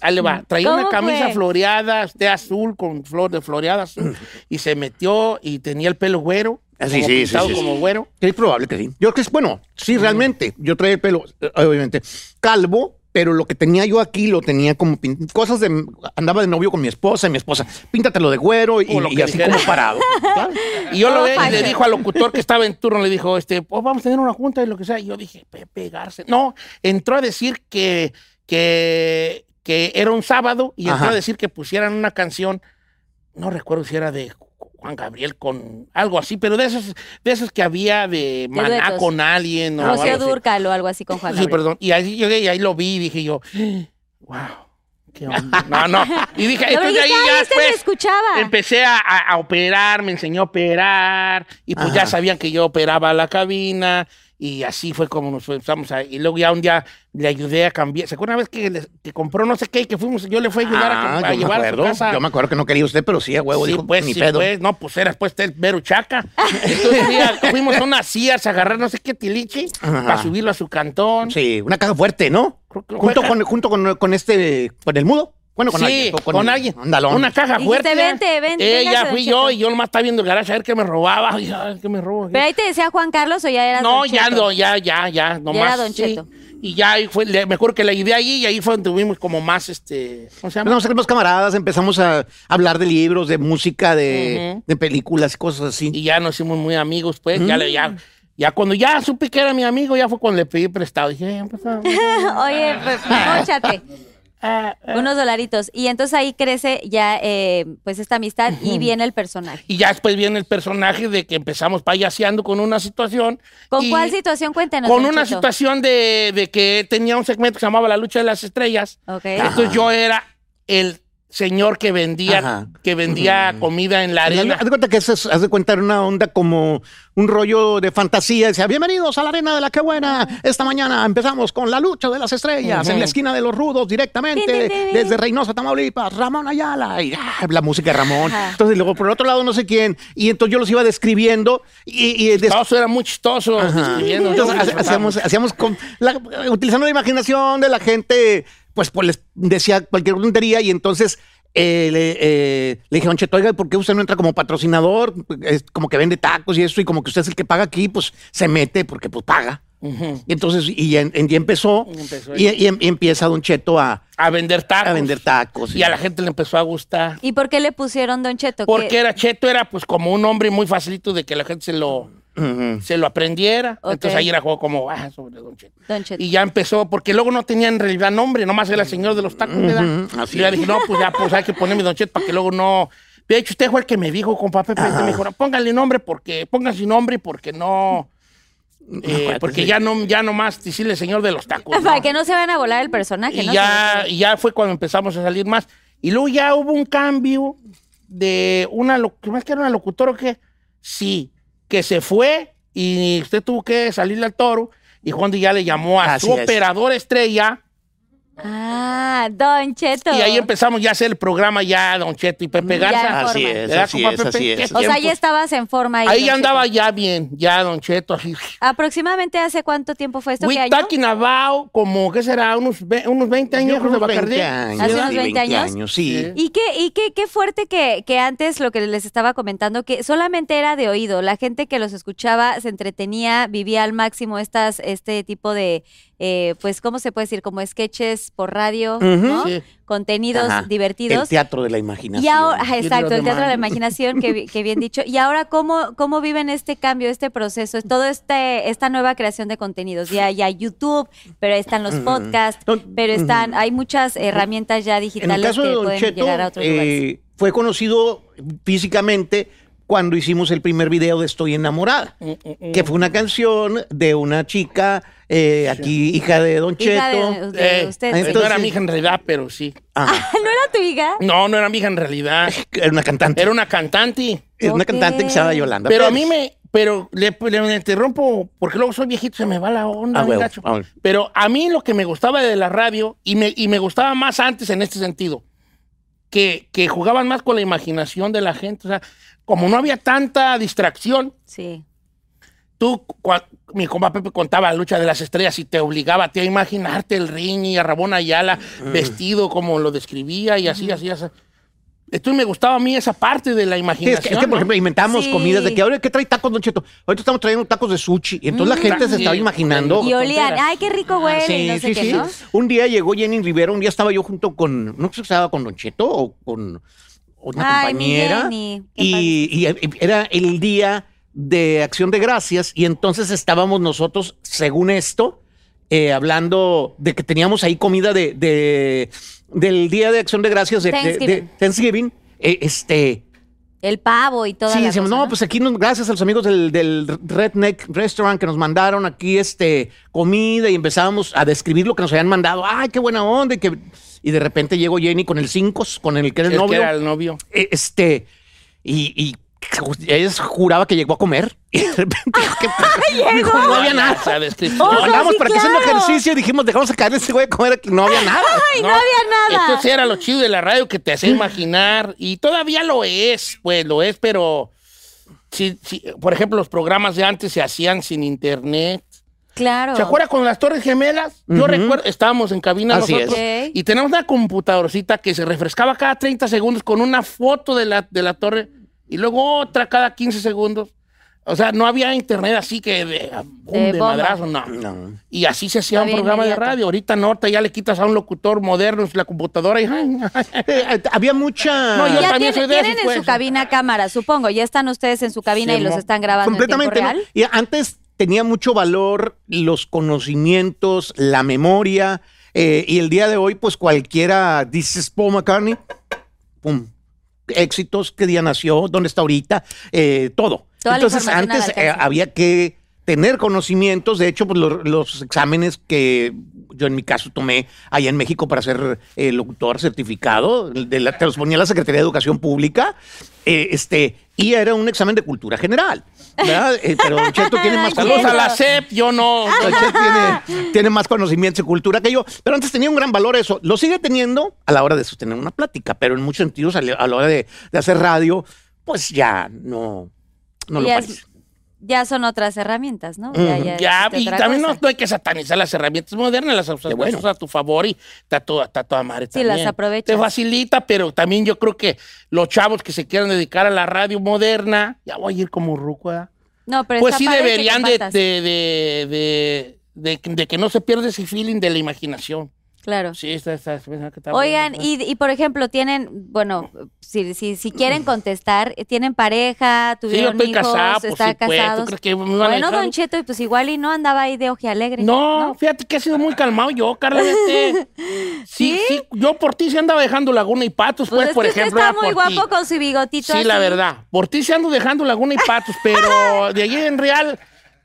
Ahí le va. Traía una ¿Cómo camisa fue? floreada, de azul, con flor de floreada azul. y se metió y tenía el pelo güero. Ah, sí, sí, sí. como güero. Es probable que sí. Yo creo que es, bueno, sí, realmente. Yo traía el pelo, eh, obviamente, calvo, pero lo que tenía yo aquí lo tenía como cosas de. Andaba de novio con mi esposa y mi esposa, píntatelo de güero y, y así dijera. como parado. Y yo lo vi y le dijo al locutor que estaba en turno, le dijo, este, oh, vamos a tener una junta y lo que sea. Y yo dije, Pepe Garza. No, entró a decir que, que, que era un sábado y entró Ajá. a decir que pusieran una canción, no recuerdo si era de Juan Gabriel con algo así, pero de esos, de esos que había de Maná con alguien. o algo Rocío. Durcal o algo así con Juan Sí, Gabriel. perdón. Y ahí llegué y ahí lo vi y dije yo, wow, qué onda. No, no. Y dije, Pero entonces ahí ya "Ay, este después escuchaba. empecé a, operar, me enseñó a operar y pues ya sabían que yo operaba la cabina y así fue como nos empezamos a... Y luego ya un día le ayudé a cambiar. ¿Se acuerda una vez que, le- que compró no sé qué y que fuimos, yo le fui a ayudar a, Ah, a llevar a su acuerdo. casa? Yo me acuerdo que no quería usted, pero sí, a huevo, Sí, dijo, pues, ni sí, pedo. pues, no, pues eras pues el mero chaca. Entonces fui a- fuimos a unas sillas a agarrar no sé qué tilichi Ajá. para subirlo a su cantón. Sí, una caja fuerte, ¿no? Junto con, junto con, con este, con el mudo. Bueno, con sí, alguien. o con, alguien. Un dalón. Una caja Dijiste, fuerte. "Vente, vente, Eh, ya don fui Cheto". yo y yo nomás estaba viendo el garage a ver qué me robaba. Ay, ¿Qué me robo? ¿Pero ahí te decía Juan Carlos o ya era No, Don ya Cheto? no, ya, ya, ya, nomás. era Don sí. Cheto. Y ya fue, me acuerdo que la idea ahí y ahí fue donde tuvimos como más, este, ¿cómo se llama? Empezamos a ser más camaradas, empezamos a hablar de libros, de música, de, Ujú. de películas, cosas así. Y ya nos hicimos muy amigos, pues, ya, le- ya, ya cuando ya supe que era mi amigo, ya fue cuando le pedí prestado. Dije, "Eh, pues, ah, Oye, pues, móchate. ah, ah". Unos dolaritos. Y entonces ahí crece ya eh, pues esta amistad y viene el personaje. Y ya después viene el personaje de que empezamos payaseando con una situación. ¿Con y- cuál situación? Cuéntenos. Con una situación de, de que tenía un segmento que se llamaba La Lucha de las Estrellas. Entonces yo era el señor que vendía, Ajá. que vendía comida en la arena. Haz de cuenta que eso es, haz de cuenta era una onda como un rollo de fantasía. Decía, bienvenidos a la arena de la que buena. Esta mañana empezamos con la lucha de las estrellas en la esquina de los rudos directamente desde Reynosa, Tamaulipas, Ramón Ayala y ah, la música de Ramón. Ajá. Entonces luego por otro lado no sé quién y entonces yo los iba describiendo y, y des- era muy chistoso. describiendo. entonces, hacíamos, hacíamos con la- utilizando la imaginación de la gente, pues, pues les decía cualquier tontería y entonces eh, le, eh, le dije, Don Cheto, oiga, ¿por qué usted no entra como patrocinador? Es como que vende tacos y eso, y como que usted es el que paga aquí, pues se mete porque pues paga. Y entonces, y, en- en- y empezó, Y empezó y, y em- y empieza Don Cheto a, A vender tacos. a vender tacos. Y a la gente le empezó a gustar. ¿Y por qué le pusieron Don Cheto? Porque ¿Qué- era Cheto, era pues como un hombre muy facilito de que la gente se lo, Se lo aprendiera. Entonces ahí era juego como, ah, sobre Don Cheto. Don Cheto. Y ya empezó, porque luego no tenía en realidad nombre, nomás era el señor de los tacos, así y ya dije, no, pues ya, pues hay que ponerme Don Cheto para que luego no. De hecho, usted fue el que me dijo con papel, me dijo, no, póngale nombre porque, ponga su nombre porque no. eh, acuerdo, porque ya no, ya nomás decirle señor de los tacos. Para ¿no? que no se van a volar el personaje, y ¿no? ya, y ya fue cuando empezamos a salir más. Y luego ya hubo un cambio de una, lo- más que era una locutora o qué? Sí, que se fue y usted tuvo que salirle al toro y Juan Díaz ya le llamó a Así su es. operador estrella Ah, Don Cheto. y ahí empezamos ya a hacer el programa ya Don Cheto y Pepe Garza. Así es, ¿Verdad, así compa es, Pepe? así ¿Qué es. O sea, ya estabas en forma ahí. Ahí Don ya andaba ya bien, ya Don Cheto así. ¿Aproximadamente hace cuánto tiempo fue esto? We ¿Qué año? talking about como, ¿qué será? Unos, ve- unos 20 años Yo creo de unos Bacardí. 20 años. ¿Hace sí, unos 20 años? sí. Sí. Y qué, y qué, qué fuerte que, que antes lo que les estaba comentando, que solamente era de oído. La gente que los escuchaba se entretenía, vivía al máximo estas, este tipo de, eh, pues, ¿cómo se puede decir? Como sketches por radio, ¿no? Sí. Contenidos Ajá. divertidos. El teatro de la imaginación. Y ahora, exacto, el teatro de la imaginación, que, que bien dicho. Y ahora, ¿cómo, ¿cómo viven este cambio, este proceso, todo este, esta nueva creación de contenidos? Ya, ya YouTube, pero están los podcasts, pero están, hay muchas herramientas ya digitales que pueden Cheto, llegar a otros lugares. eh, fue conocido físicamente cuando hicimos el primer video de Estoy enamorada, Mm, que fue una canción de una chica eh, aquí, hija de Don Hija Cheto. de, de Eh, usted. no entonces- era mi hija en realidad, pero sí. Ajá, ¿No era tu hija? No, no era mi hija en realidad. era una cantante. Era una cantante. Es una cantante que se llama Yolanda. Pero a Pérez. mí me. Pero le, le interrumpo porque luego soy viejito, se me va la onda. Ah, bien huevo, gacho. ah. Pero a mí lo que me gustaba de la radio, y me, y me gustaba más antes en este sentido, que, que jugaban más con la imaginación de la gente. O sea, como no había tanta distracción, Sí. Tú, cua- mi compa Pepe contaba la lucha de las estrellas y te obligaba a ti a imaginarte el ring y a Rabón Ayala vestido como lo describía y así, así, así. Entonces me gustaba a mí esa parte de la Sí, imaginación. es que, es que, por ejemplo, inventamos Sí. comidas de que ahora, ¿qué trae tacos, Don Cheto? Ahorita estamos trayendo tacos de sushi. Y entonces la gente se Sí. estaba imaginando. Y olían, ay, qué rico huele, y no sé qué, ¿no? Un día llegó Jenny Rivera, un día estaba yo junto con, no sé si estaba con Don Cheto o con una Ay, mi compañera. Jenny, qué y, y era el día de Acción de Gracias y entonces estábamos nosotros, según esto, eh, hablando de que teníamos ahí comida de, de- del Día de Acción de Gracias de de- de Thanksgiving. Thanksgiving. eh, este, El pavo y todo. Sí, decimos, no, pues aquí nos- gracias a los amigos del, del Redneck Restaurant que nos mandaron aquí este comida y empezábamos a describir lo que nos habían mandado. Ay, qué buena onda. Y, que, y de repente llegó Jenny con el cinco, con el que era el que novio. era el novio. Eh, Este, y, y ella juraba que llegó a comer. Y de repente dijo que dijo, no había nada. Oh, Andamos sí, para que haciendo ejercicio y dijimos, dejamos sacar a ese güey a comer aquí. No había nada. Ay, no, había nada. Entonces era lo chido de la radio que te hacía imaginar y todavía lo es, pues lo es, pero si, si- por ejemplo los programas de antes se hacían sin internet. Claro. ¿Se acuerda con las Torres Gemelas? Yo recuerdo, estábamos en cabina Así nosotros es. Y teníamos una computadorcita que se refrescaba cada 30 segundos con una foto de la, de la torre y luego otra cada 15 segundos. O sea, no había internet así que de, boom, De de bomba. madrazo, no. No. Y así se hacía un programa de radio. Ahorita no, ahorita ya le quitas a un locutor moderno la computadora y... Eh, había mucha. No, yo ya también tienen, soy de tienen esos, en pues. su cabina cámara, supongo. Ya están ustedes en su cabina Sí, y los están grabando en tiempo Completamente. ¿no? real. Y antes tenía mucho valor los conocimientos, la memoria. eh, y el día de hoy, pues cualquiera, dices Paul McCartney, pum, éxitos, qué día nació, dónde está ahorita, eh, todo. Toda Entonces antes eh, había que tener conocimientos. De hecho, pues, lo- los exámenes que yo en mi caso tomé allá en México para ser eh, locutor certificado, de la, te los ponía la Secretaría de Educación Pública, eh, este, y era un examen de cultura general. ¿Verdad? Eh, pero Don Cheto tiene más Saludos a la. CEP, yo no. Don Cheto tiene, tiene más conocimientos y cultura que yo. Pero antes tenía un gran valor eso. Lo sigue teniendo a la hora de sostener una plática, pero en muchos sentidos a la hora de, de hacer radio, pues ya no, no lo es- parece. Ya son otras herramientas, ¿no? Ya, existe y también no, no hay que satanizar las herramientas modernas, las usas, bueno. a tu favor y está toda, está toda madre Sí, también. las aprovechas. Te facilita, pero también yo creo que los chavos que se quieran dedicar a la radio moderna, ya voy a ir como ruco, ¿verdad? No, pero Pues sí deberían de, compartas. de, de, de, de- de que no se pierda ese feeling de la imaginación. Claro. Sí, está, está, está- está Oigan, bueno. y, y por ejemplo, tienen, bueno, si, si, si quieren contestar, ¿tienen pareja? Sí, yo ¿Tuvieron estoy hijos? casado, pues ¿Están sí, pues, ¿tú casados? crees que me van a bueno? Don Cheto, y pues igual y no andaba ahí de oje alegre. No, fíjate que he sido muy calmado yo, Carla. Sí, sí, yo por ti se andaba dejando Laguna y Patos, pues, Pues, es por que usted ejemplo. está muy guapo con su bigotito Sí, la verdad. Por ti se ando dejando Laguna y Patos, pero de allí en real,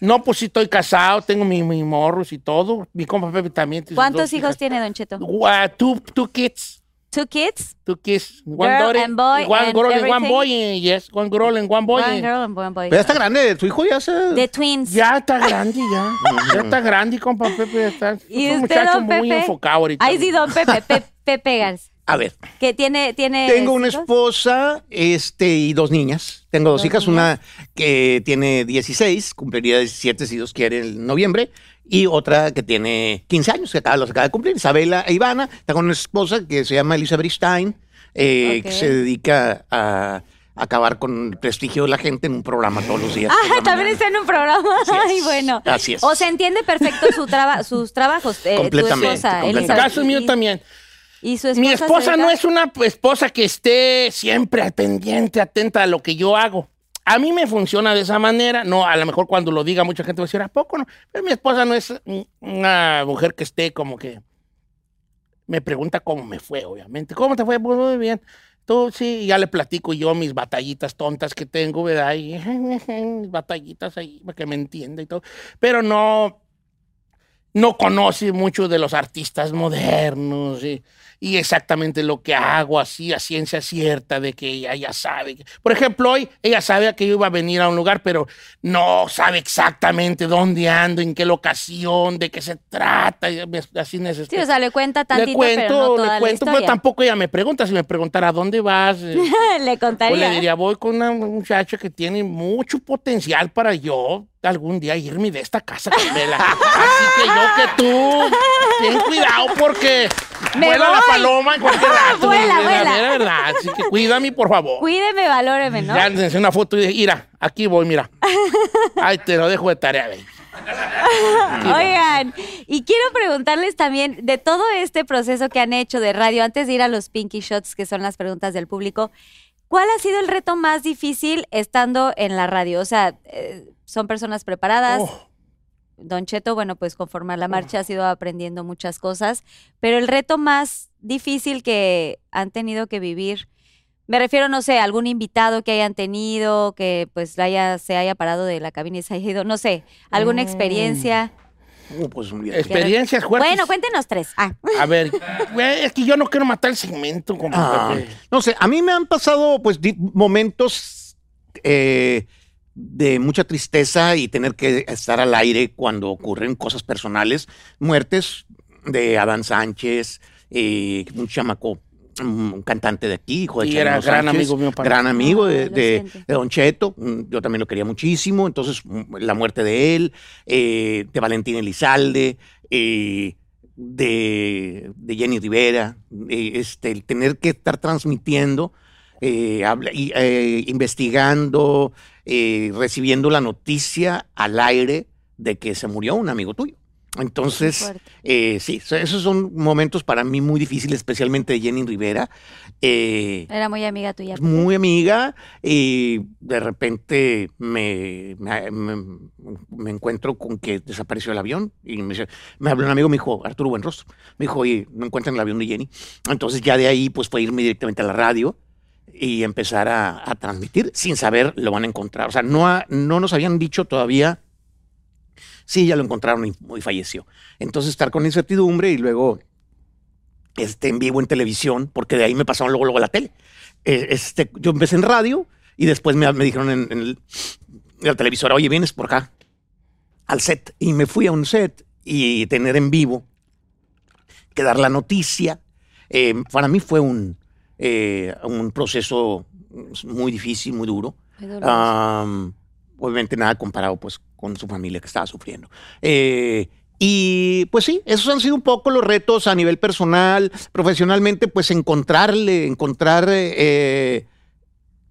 no, pues sí estoy casado, tengo mi, mi morros y todo. Mi compa Pepe también. tiene ¿Cuántos dos hijos hijas. tiene Don Cheto? Uh, two, two kids. Two kids? Two kids. One Girl daughter, and boy one and girl and one everything? boy. Yes, one girl and one boy. One girl and one boy. Pero ya está grande, tu hijo ya se. The twins. Ya está grande, ya. ya está grande, compa Pepe. Ya está. ¿Y es un usted, muchacho don muy Pepe? enfocado ahorita. Ahí sí, Don Pepe, Pe- Pepe Garza. A ver, Que tiene, tiene tengo una hijos? esposa este, y dos niñas. Tengo dos, Dos hijas, una que tiene 16, cumpliría 17 si Dios quiere en noviembre, y otra que tiene 15 años, que acaba, los acaba de cumplir, Isabela e Ivana. Tengo una esposa que se llama Elizabeth Stein, eh, que se dedica a acabar con el prestigio de la gente en un programa todos los días. Ah, también está en un programa. Así es. Ay, bueno. Así es. O se entiende perfecto su traba- sus trabajos. eh, Completamente, Tu esposa, En el completamente. Elizabeth. caso mío también. Y su esposa Mi esposa no es una esposa que esté siempre al pendiente, atenta a lo que yo hago. A mí me funciona de esa manera. No, a lo mejor cuando lo diga mucha gente va a decir, ¿a poco no? Pero mi esposa no es una mujer que esté como que me pregunta cómo me fue, obviamente. ¿Cómo te fue? Pues muy bien. Tú sí, ya le platico yo mis batallitas tontas que tengo, ¿verdad? Y mis batallitas ahí, para que me entienda y todo. Pero no, no conoce mucho de los artistas modernos y, y exactamente lo que hago así a ciencia cierta de que ella ya sabe. Por ejemplo, hoy ella sabe que yo iba a venir a un lugar, pero no sabe exactamente dónde ando, en qué locación, de qué se trata. y Así Sí, necesito. o sea, le cuenta tantito, le cuento, pero no toda le la cuento, pero tampoco ella me pregunta. Si me preguntara, ¿a dónde vas? Le pues contaría. le diría, voy con una muchacha que tiene mucho potencial para yo algún día irme de esta casa, Carmela. Así que yo que tú, ten cuidado porque Me vuela la paloma en cualquier rato. Vuela, la vuela. verdad. Así que cuídame, por favor. Cuídeme, valóreme, ¿no? Ya les una foto y dije, mira, aquí voy, mira. Ay, te lo dejo de tarea, baby. Oigan, y quiero preguntarles también de todo este proceso que han hecho de radio, antes de ir a los Pinky Shots, que son las preguntas del público, ¿cuál ha sido el reto más difícil estando en la radio? O sea, eh, son personas preparadas. Oh. Don Cheto, bueno, pues conforme a la marcha ha ido aprendiendo muchas cosas, pero el reto más difícil que han tenido que vivir, me refiero, no sé, a algún invitado que hayan tenido, que pues haya, se haya parado de la cabina y se haya ido, no sé, alguna Mm. experiencia. Uh, pues. Experiencias fuertes. Bueno, cuéntenos tres. Ah. A ver, es que yo no quiero matar el segmento, como Ah, no sé, a mí me han pasado pues momentos eh, de mucha tristeza y tener que estar al aire cuando ocurren cosas personales, muertes de Adán Sánchez, eh, un chamaco, un cantante de aquí, hijo de Y era gran Sánchez, amigo mío para- gran amigo de, Don Cheto, mm, yo también lo quería muchísimo, entonces mm, la muerte de él, eh, de Valentín Elizalde, eh, de, de Jenny Rivera, eh, este, el tener que estar transmitiendo, eh, habla- y, eh, investigando, eh, recibiendo la noticia al aire de que se murió un amigo tuyo. Entonces, eh, sí, so- esos son momentos para mí muy difíciles, especialmente de Jenny Rivera. Eh, Era muy amiga tuya. muy amiga y de repente me, me, encuentro con que desapareció el avión y me, me habló un amigo, me dijo, Arturo Buenrostro, me dijo, oye, no encuentran el avión de Jenny. Entonces ya de ahí pues fue irme directamente a la radio y empezar a, transmitir sin saber lo van a encontrar. O sea, no, no nos habían dicho todavía, sí, ya lo encontraron y, falleció. Entonces estar con incertidumbre y luego este, en vivo en televisión, porque de ahí me pasaron luego, luego la tele. Eh, este, yo empecé en radio y después me, me dijeron en, el- la televisora, oye, vienes por acá al set. Y me fui a un set y tener en vivo que dar la noticia. eh, para mí fue un, eh, un proceso muy difícil, muy duro. Obviamente nada comparado pues con su familia que estaba sufriendo. Eh, y pues sí, esos han sido un poco los retos a nivel personal, profesionalmente, pues encontrarle, encontrar eh,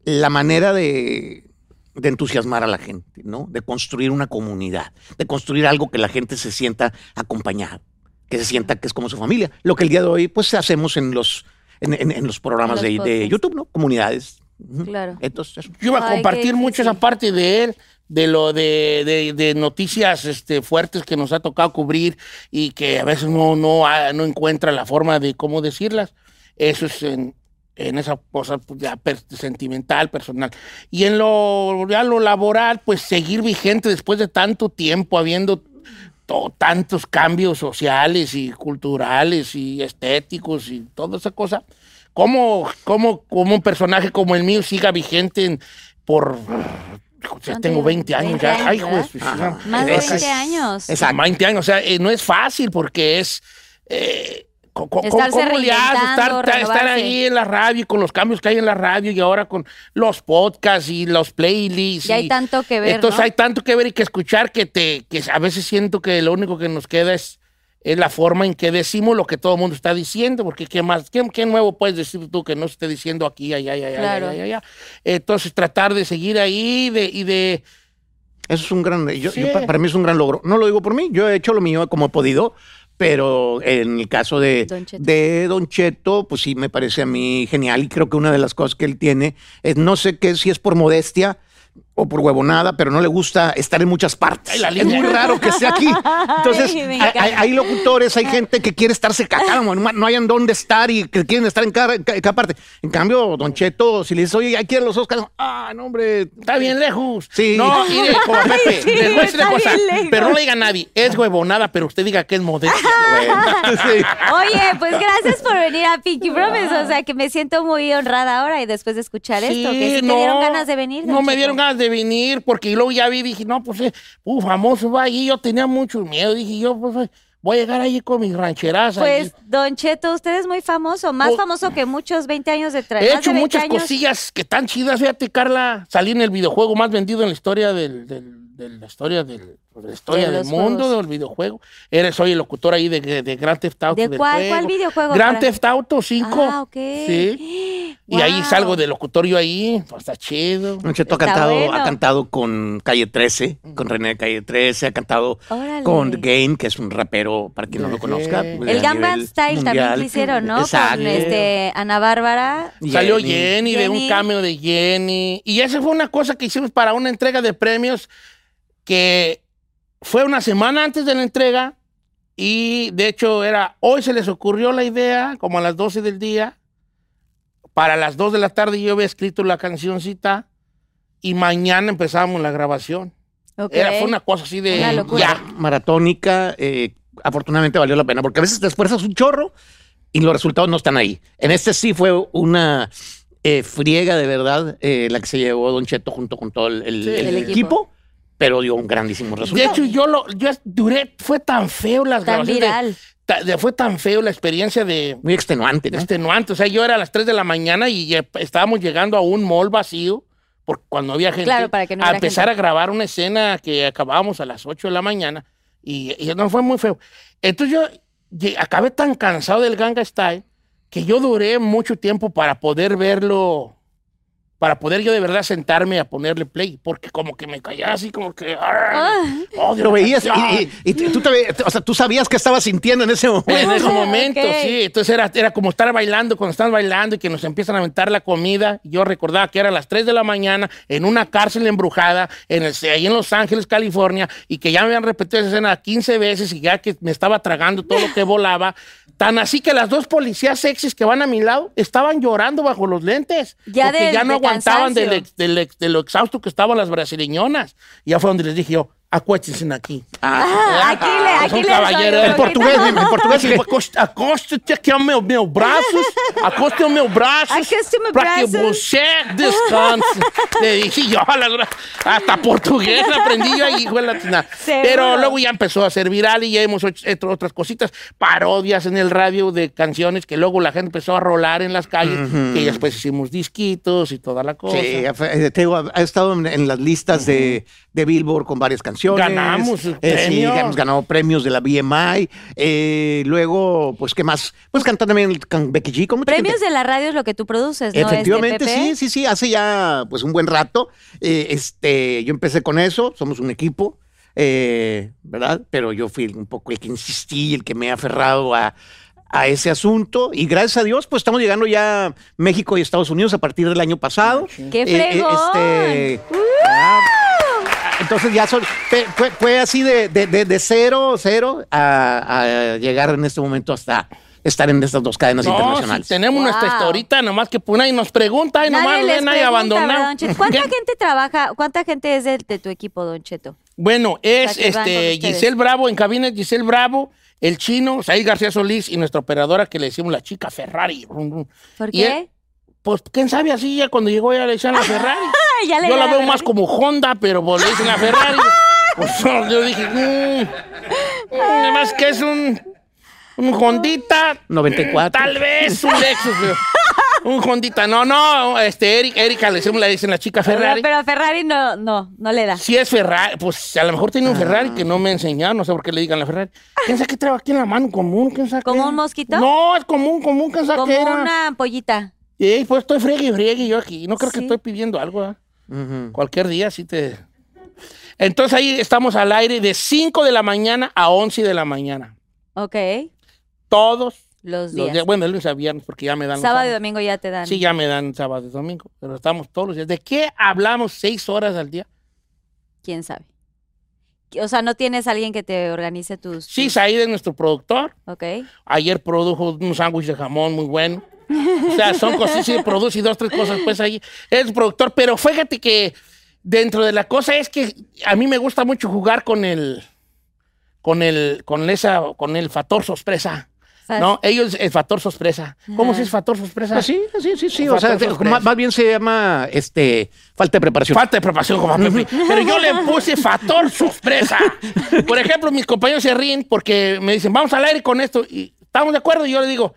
la manera de, de entusiasmar a la gente, ¿no? De construir una comunidad, de construir algo que la gente se sienta acompañada, que se sienta que es como su familia. Lo que el día de hoy pues hacemos en los, en, en- en los programas los de, de. YouTube, ¿no? Comunidades. Claro. Entonces, eso. Yo iba a Ay, compartir mucho esa parte de él, de lo de, de- de noticias este, fuertes que nos ha tocado cubrir y que a veces no, no, ha- no encuentra la forma de cómo decirlas. Eso es en, en esa cosa pues, ya per- sentimental, personal. Y en lo, ya lo laboral, pues seguir vigente después de tanto tiempo, habiendo to- tantos cambios sociales y culturales y estéticos y toda esa cosa. ¿Cómo, cómo, cómo un personaje como el mío siga vigente en- por... Ya ¿Cuánto tengo lleva? 20 años 20 ya. años, Ay, chingada. Más de Ese 20 es- años. Exacto. 20 años, o sea, eh, no es fácil porque es... eh, ¿Cómo le haces? estar, estar ahí en la radio, con los cambios que hay en la radio y ahora con los podcasts y los playlists. Y hay tanto que ver, Entonces ¿no? hay tanto que ver y que escuchar que, te, que a veces siento que lo único que nos queda es, es la forma en que decimos lo que todo el mundo está diciendo, porque ¿qué más? ¿Qué, qué nuevo puedes decir tú que no se esté diciendo aquí, allá, allá, allá, Claro. allá, allá? Entonces tratar de seguir ahí de- y de... Eso es un gran, yo- Sí. yo pa- para mí es un gran logro. No lo digo por mí, yo he hecho lo mío como he podido, pero en el caso de Don Cheto. de Don Cheto, pues sí me parece a mí genial y creo que una de las cosas que él tiene es, no sé qué, si es por modestia, o por huevonada, pero no le gusta estar en muchas partes. Es muy raro que esté aquí. Entonces, Ay, hay, locutores, hay gente que quiere estarse cacada, no, hayan dónde estar y que quieren estar en cada, en cada parte. En cambio, Don Cheto, si le dices, oye, aquí en los Oscars, ah, no, hombre. Está bien lejos. Sí. No, mire, como a Pepe, Sí, les voy a decir una está cosa, bien lejos. pero no le diga a nadie, es huevonada, pero usted diga que es modestia. Sí. Oye, pues gracias por venir a Pinky Promise. O sea, que me siento muy honrada ahora y después de escuchar esto, que te dieron ganas de venir. No me dieron ganas de venir porque luego ya vi, dije, no, pues, eh, uh, famoso va ahí. Yo tenía mucho miedo. Dije, yo, pues, eh, voy a llegar ahí con mis rancheras. Pues, Don Cheto, usted es muy famoso, más Oh. famoso que muchos 20 años de tra- He de hecho 20 muchas años. cosillas que están chidas. Fíjate, Carla, salí en el videojuego más vendido en la historia del, del- de la historia del, de la historia De del mundo juegos. del videojuego. Eres, soy el locutor ahí de, de Grand Theft Auto. ¿De del cuál- juego. cuál videojuego, Grand para- Theft Auto 5. Ah, ok. Sí. Y ahí salgo de locutor yo ahí. Pues está chido. Cheto ha cantado, bueno. ha cantado con Calle 13, con René de Calle 13, ha cantado Órale. con The Game, que es un rapero, para quien no lo conozca. pues, El Gangnam Style también lo hicieron, ¿no? Exacto. Con este, Ana Bárbara. Salió Jenny, de un Jenny. cameo de Jenny. Y esa fue una cosa que hicimos para una entrega de premios que fue una semana antes de la entrega. Y de hecho era, hoy se les ocurrió la idea, como a las 12 del día. Para las 2 de la tarde yo había escrito la cancioncita. Y mañana empezábamos la grabación. Ok. Era, fue una cosa así de... Ya. Maratónica, eh, afortunadamente valió la pena, porque a veces te esfuerzas un chorro y los resultados no están ahí. En este sí fue una eh, friega de verdad eh, la que se llevó Don Cheto junto con todo el, el- Sí. el El equipo. equipo. Pero dio un grandísimo De resultado. hecho, yo lo yo duré, fue tan feo las Tan grabaciones. de- viral. de- fue tan feo la experiencia de, Muy extenuante, ¿no? extenuante. O sea, yo era a las 3 de la mañana y ya estábamos llegando a un mall vacío, porque cuando había gente, Claro, para que no a empezar gente. a grabar una escena que acabábamos a las 8 de la mañana y, y no fue muy feo. Entonces yo acabé tan cansado del Ganga Style que yo duré mucho tiempo para poder verlo, para poder yo de verdad sentarme a ponerle play, porque como que me caía así, como que... odio Lo veías y, y- y tú, te ve- o sea, tú sabías qué estabas sintiendo en ese momento. En ese momento, Ok. sí. Entonces era, era como estar bailando, cuando están bailando y que nos empiezan a aventar la comida. Yo recordaba que era las 3 de la mañana en una cárcel embrujada en el, ahí en Los Ángeles, California, y que ya me habían repetido esa escena 15 veces y ya que me estaba tragando todo lo que volaba. Tan así que las dos policías sexys que van a mi lado estaban llorando bajo los lentes. Ya porque del- ya no de aguantaban del, del de lo exhausto que estaban las brasileñonas. Y ya fue donde les dije yo, acuéstense aquí. Ah, aquí le, Ah, aquí son le En un portugués, poquito. en portugués. Tipo, acosta- Acosta-te aqui aos meus, meus braços, acosta os meus braços, Acosta meus para que você descanse. Le dije yo, hasta portugués aprendí yo ahí, hijo de la tina. Seguro. Pero luego ya empezó a ser viral y ya hemos hecho otras cositas, parodias en el radio de canciones que luego la gente empezó a rolar en las calles, que después hicimos disquitos y toda la cosa. Sí, eh, te digo, ha estado en, en las listas de, de Billboard con varias canciones. Ganamos Eh, sí, hemos ganado premios de la BMI. Eh, luego, pues, ¿qué más? Pues cantar también con Becky G. ¿cómo te Premios de la radio es lo que tú produces, ¿no? Efectivamente, Este, Pepe? sí, sí, sí, hace ya pues un buen rato. Eh, este, yo empecé con eso, somos un equipo, eh, ¿verdad? Pero yo fui un poco el que insistí, el que me ha aferrado a, a ese asunto. Y gracias a Dios, pues estamos llegando ya a México y Estados Unidos a partir del año pasado. ¡Qué Eh, eh, fregón! este, ah, entonces ya son, fue, fue así de, de, de- de cero, cero a, a llegar en este momento hasta estar en estas dos cadenas No, internacionales. tenemos Wow. nuestra historita, nomás que pues, nadie nos pregunta, y nomás ven ahí pregunta, abandonado. ¿verdad, Don Cheto? ¿Cuánta ¿Qué? gente trabaja, cuánta gente es de, de tu equipo, Don Cheto? Bueno, es este. Giselle Bravo, en cabina es Giselle Bravo, el chino, Said García Solís y nuestra operadora que le decimos la chica Ferrari. ¿Por Y qué? él- Pues, ¿quién sabe así? Ya cuando llegó ya le decían la Ferrari. Ya le Yo la veo más como Honda, pero pues le dicen la Ferrari. Pues yo dije, mm, mm, además que es un, un Hondita. 94. Tal vez un Lexus, pero un Hondita. No, no, este, Eric- Erika le decimos, le dicen la chica Ferrari. Pero, pero Ferrari no, no, no le da. Si es Ferrari, pues a lo mejor tiene un Ferrari que no me ha enseñado, no sé por qué le digan la Ferrari. ¿Quién sabe qué trae aquí en la mano? ¿Común? ¿Quién sabe ¿Como qué? un mosquito? No, es común, común, ¿quién sabe Como qué era? una ampollita. Y pues estoy friegue y friegue yo aquí. No creo que estoy pidiendo algo, ¿eh? Cualquier día sí te... Entonces ahí estamos al aire de 5 de la mañana a 11 de la mañana. Ok. Todos Los Los días. bueno, de lunes a viernes, porque ya me dan los sábado y domingo ya te dan. Sí, ya me dan sábado y domingo, pero estamos todos los días. ¿De qué hablamos seis horas al día? ¿Quién sabe? O sea, ¿no tienes alguien que te organice tus... Sí, Said es nuestro productor. Ok. Ayer produjo un sándwich de jamón muy bueno. O sea, son cosas, sí, produce dos, tres cosas, pues ahí. Es productor, pero fíjate que dentro de la cosa es que a mí me gusta mucho jugar con el, con el, con esa, con el factor sorpresa. ¿Sabes? ¿No? Ellos, el factor sorpresa. ¿Cómo se es factor sorpresa? Ah, sí, sí, sí, sí. O sea, más, más bien se llama este, falta de preparación. Falta de preparación como. Pero yo le puse factor sorpresa. Por ejemplo, mis compañeros se ríen porque me dicen, vamos al aire con esto. Y estamos de acuerdo. Y yo le digo,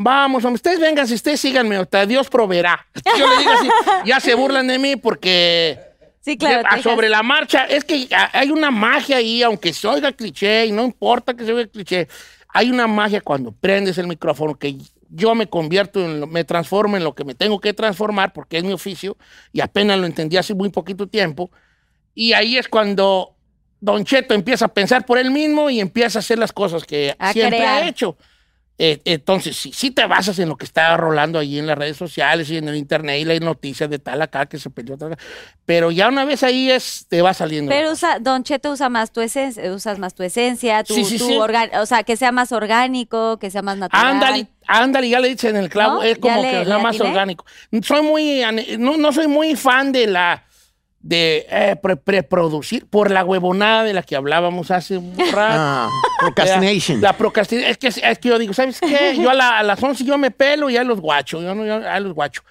vamos, hombre, ustedes vengan, si ustedes síganme, Dios proveerá. Yo le digo así, ya se burlan de mí porque Sí, claro. ah, sobre la marcha, es que ah, hay una magia ahí, aunque se oiga cliché, y no importa que se oiga cliché, hay una magia cuando prendes el micrófono que yo me convierto en, lo- me transformo en lo que me tengo que transformar porque es mi oficio y apenas lo entendí hace muy poquito tiempo. Y ahí es cuando Don Cheto empieza a pensar por él mismo y empieza a hacer las cosas que A siempre crear. ha hecho. Eh, entonces, si, si te basas en lo que está rolando ahí en las redes sociales y en el internet y las noticias de tal acá que se peleó tal acá, pero ya una vez ahí es, te va saliendo. Pero usa, Don Cheto usa más tu esencia, usas más tu esencia, tu, Sí, sí, tu sí. orga- o sea, que sea más orgánico, que sea más natural. Ándale, ándale, ya le dicen en el clavo, ¿No? es ¿Ya como le- que sea más orgánico. Soy muy, no, no soy muy fan de la, de eh, pre- preproducir, por la huevonada de la que hablábamos hace un rato. Ah, procrastination. La procrastinación. Es que, es que yo digo, ¿sabes qué? Yo a, la- a las 11 yo me pelo y a los guacho. Yo no, yo a los guacho.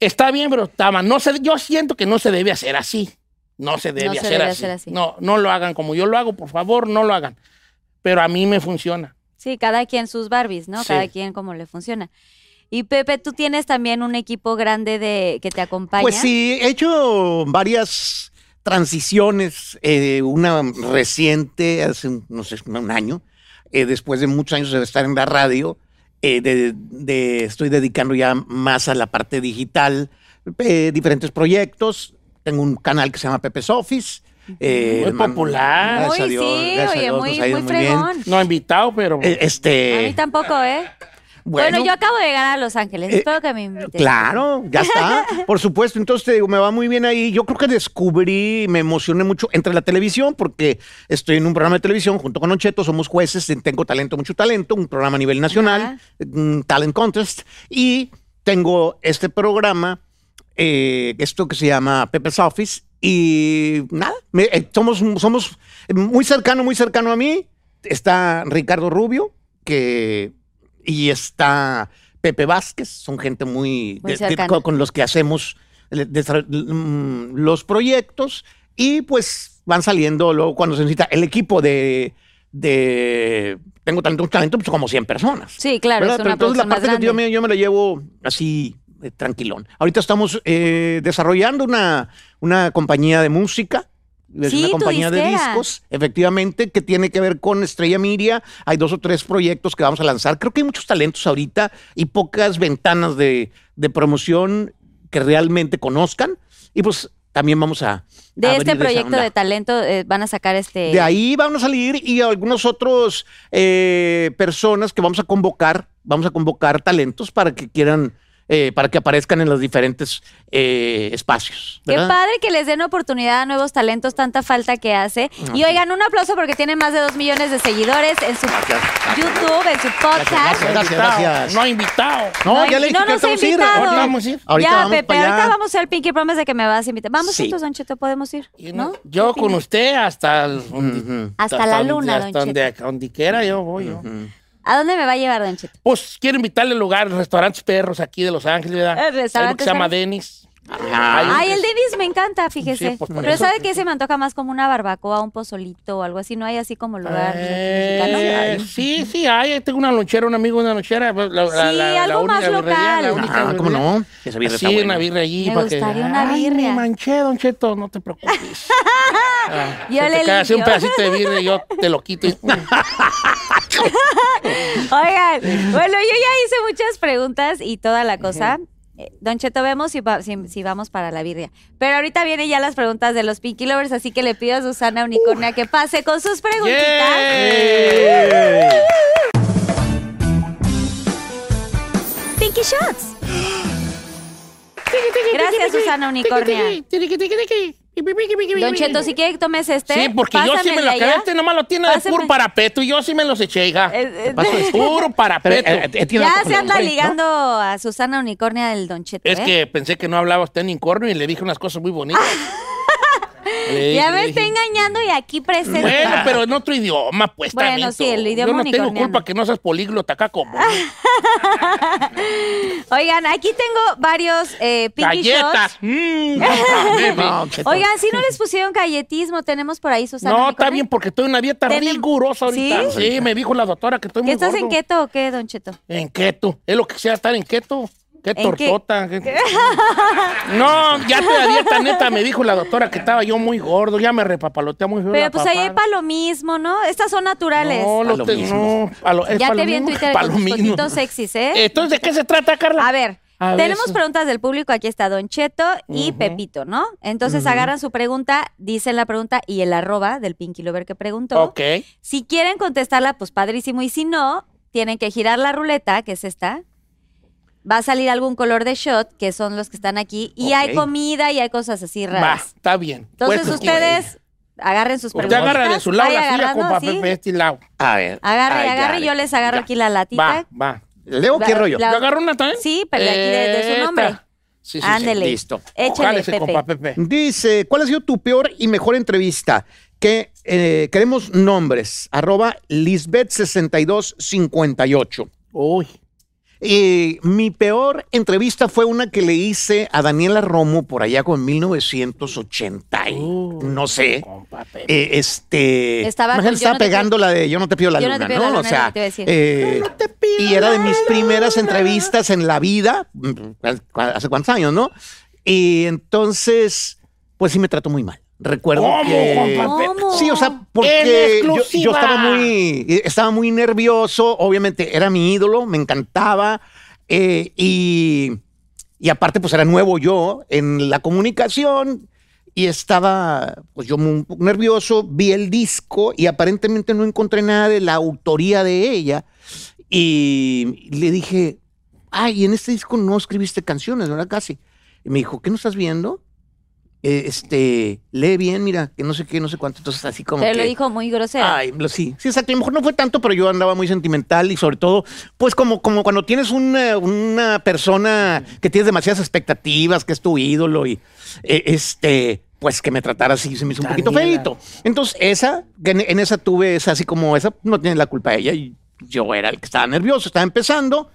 Está bien, pero mal. No se, yo siento que no se debe hacer así. No se debe, se hacer, debe así. hacer así. No, no lo hagan como yo lo hago, por favor, no lo hagan. Pero a mí me funciona. Sí, cada quien sus Barbies, ¿no? Sí. Cada quien como le funciona. Y Pepe, tú tienes también un equipo grande de que te acompaña. Pues sí, he hecho varias transiciones, eh, una reciente, hace un, no sé, un año, eh, después de muchos años de estar en la radio, eh, de, de- estoy dedicando ya más a la parte digital, eh, diferentes proyectos, tengo un canal que se llama Pepe's Office. eh, Muy popular. gracias a Uy, Dios, sí, oye, Dios, muy, ha muy muy bien. No he invitado, pero. Eh, Este, A mí tampoco, ¿eh? Bueno, yo acabo de llegar a Los Ángeles. Eh, Espero que me. Claro, ya está. Por supuesto. Entonces te digo, me va muy bien ahí. Yo creo que descubrí, me emocioné mucho entre la televisión, porque estoy en un programa de televisión junto con Ocheto, somos jueces, en Tengo Talento, Mucho Talento, un programa a nivel nacional, un Talent Contest, y tengo este programa, eh, esto que se llama Pepe's Office, y nada, me- eh, somos, somos muy cercano, muy cercano a mí. Está Ricardo Rubio, que y está Pepe Vázquez, son gente muy, Muy de- de- cercana. con, los que hacemos mm, los proyectos y pues van saliendo luego cuando se necesita el equipo de, de tengo talento, talento, pues como 100 personas. Sí, claro, es Pero entonces la producción más parte que yo me, yo me la llevo así eh, tranquilón. Ahorita estamos eh, desarrollando una, una compañía de música. Es Sí, una compañía de discos, efectivamente, que tiene que ver con Estrella Miria. Hay dos o tres proyectos que vamos a lanzar. Creo que hay muchos talentos ahorita y pocas ventanas de, de promoción que realmente conozcan. Y pues también vamos a... De a este proyecto de talento eh, van a sacar este. De ahí van a salir y algunos otros eh, personas que vamos a convocar, vamos a convocar talentos para que quieran, eh, para que aparezcan en los diferentes eh, espacios. Qué padre que les den oportunidad a nuevos talentos, tanta falta que hace. Y oigan, un aplauso porque tiene más de dos millones de seguidores en su YouTube, en su podcast. Gracias, gracias, gracias. No ha invitado. No, No, ya le y no dije que nos vamos a ir. invitado. Ahorita vamos a ir. Ahorita ya, vamos Pepe, para allá. ahorita vamos a hacer el Pinky Promise de que me vas a invitar. Vamos Sí. juntos, Don Cheto, podemos ir. ¿No? Yo ¿Qué con usted hasta, el- donde- Hasta la donde- luna, don hasta donde, Cheto. donde quiera yo voy. yo. ¿A dónde me va a llevar, Don Cheto? Pues quiero invitarle al lugar, restaurantes perros aquí de Los Ángeles, ¿verdad? Eh, Hay uno que se llama. Denis. Ajá. Ay, el Denis me encanta, fíjese. Sí, pues, Pero eso. ¿sabe qué? Se me antoja más como una barbacoa, un pozolito o algo así. ¿No hay así como lugar Eh, mexicano? sí, sí, hay. Tengo una lonchera, un amigo de una lonchera. La, la- Sí, la- la algo más única local. única Ah, ¿cómo no? Esa birria Sí, buena. una birria allí. Me para que- gustaría una Ay, birria. me manché, Don Cheto, no te preocupes. Ah, Yo le te así un limpio. pedacito de birria y yo te lo quito. y- Oigan, bueno, yo ya hice muchas preguntas y toda la cosa. Don Cheto, vemos si, va- si, si vamos para la birria. Pero ahorita vienen ya las preguntas de los Pinky Lovers, así que le pido a Susana Unicornia que pase con sus preguntitas. ¡Yay! Shots. Gracias, Susana Unicornia. Don Cheto, si quiere que tomes este. Sí, porque yo sí me lo acabé, este nomás lo tiene de Pásame. puro parapeto y yo sí me los eché, hija. Eh, eh? Puro Pero, parapeto. eh, eh, Ya se anda ligando a Susana Unicornia del Don Cheto. es ¿eh? que pensé que no hablaba usted en incornio y le dije unas cosas muy bonitas. Ya me está engañando y aquí presente. Bueno, pero en otro idioma, pues Bueno, también sí, el idioma Yo no tengo culpa que no seas políglota acá como. Oigan, aquí tengo varios eh, Pinky Galletas. Shots. Mm, No. Oigan, si no les pusieron galletismo, tenemos por ahí Susana no, está bien porque estoy en una dieta Tenem- rigurosa ahorita. ¿Sí? ¿Sí? me dijo la doctora que estoy ¿Que muy estás en keto o qué, Don Cheto? En keto. Es lo que sea estar en keto. Qué tortota. qué- No, ya te la dieta neta me dijo la doctora que estaba yo muy gordo. Ya me repapalotea muy feo. Pero pues ahí hay papada. para lo mismo, ¿no? Estas son naturales. No, lo te- mismo. no, lo- es ya te vi en mismo, Twitter con tus sexys, ¿eh? Entonces, ¿de qué se trata, Carla? A ver, A tenemos preguntas del público. Aquí está Don Cheto y Pepito, ¿no? Entonces agarran su pregunta, dicen la pregunta y el arroba del Pinky Lover que preguntó. Ok. Si quieren contestarla, pues padrísimo. Y si no, tienen que girar la ruleta, que es esta. Va a salir algún color de shot, que son los que están aquí. Y hay comida y hay cosas así Va, raras. está bien. Entonces Pues, ustedes agarren sus Usted preguntas. agarra de su lado la agarrando, con ¿sí? papel de este lado. A ver. Agarre, Ay, agarre. ya, Yo les agarro ya. aquí la latita. Va, va. ¿Leo qué rollo? la- ¿Yo agarro una también? Sí, pero de aquí de, de su Esta. nombre. Sí, sí, sí. Ándele. listo. Échale, Pepe. compa Pepe. Dice, ¿cuál ha sido tu peor y mejor entrevista? Que eh, queremos nombres. Arroba Lisbeth6258. Uy. Eh, mi peor entrevista fue una que le hice a Daniela Romo por allá con 1980. y Uh, no sé. Compa. Eh, este. Estaba con estaba no te pegando la de Yo no te pido la Yo no luna, ¿no? o sea, eh, Yo no te pido y era de mis luna. primeras entrevistas en la vida, mm, hace cuántos años, ¿no? Y entonces, pues sí me trató muy mal. Recuerdo ¿Cómo, que. Sí, o sea, porque yo, estaba muy estaba muy nervioso, obviamente era mi ídolo, me encantaba eh, y y aparte pues era nuevo yo en la comunicación y estaba pues yo muy nervioso, vi el disco y aparentemente no encontré nada de la autoría de ella y le dije, "Ay, en este disco no escribiste canciones, ¿verdad? Casi." Y me dijo, "¿Qué no estás viendo?" Eh, este, lee bien, mira, que no sé qué, no sé cuánto. Entonces, así como Pero que. lo dijo muy grosero. Ay, lo- sí, sí, exacto. A lo mejor no fue tanto, pero yo andaba muy sentimental y sobre todo, pues como, como cuando tienes una, una persona que tienes demasiadas expectativas, que es tu ídolo y eh, este, pues que me tratara así, se me hizo un poquito feito. Entonces, esa, que en, en esa tuve esa así como esa, no tiene la culpa ella y yo era el que estaba nervioso, estaba empezando.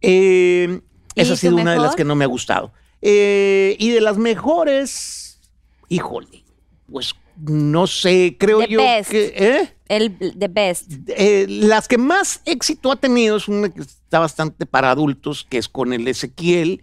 Eh, ¿Y esa ha sido una de las que no me ha gustado. Eh, y de las mejores, híjole, pues no sé, creo The yo best. que... ¿eh? El the best. Eh, las que más éxito ha tenido es una que está bastante para adultos, que es con el Ezequiel,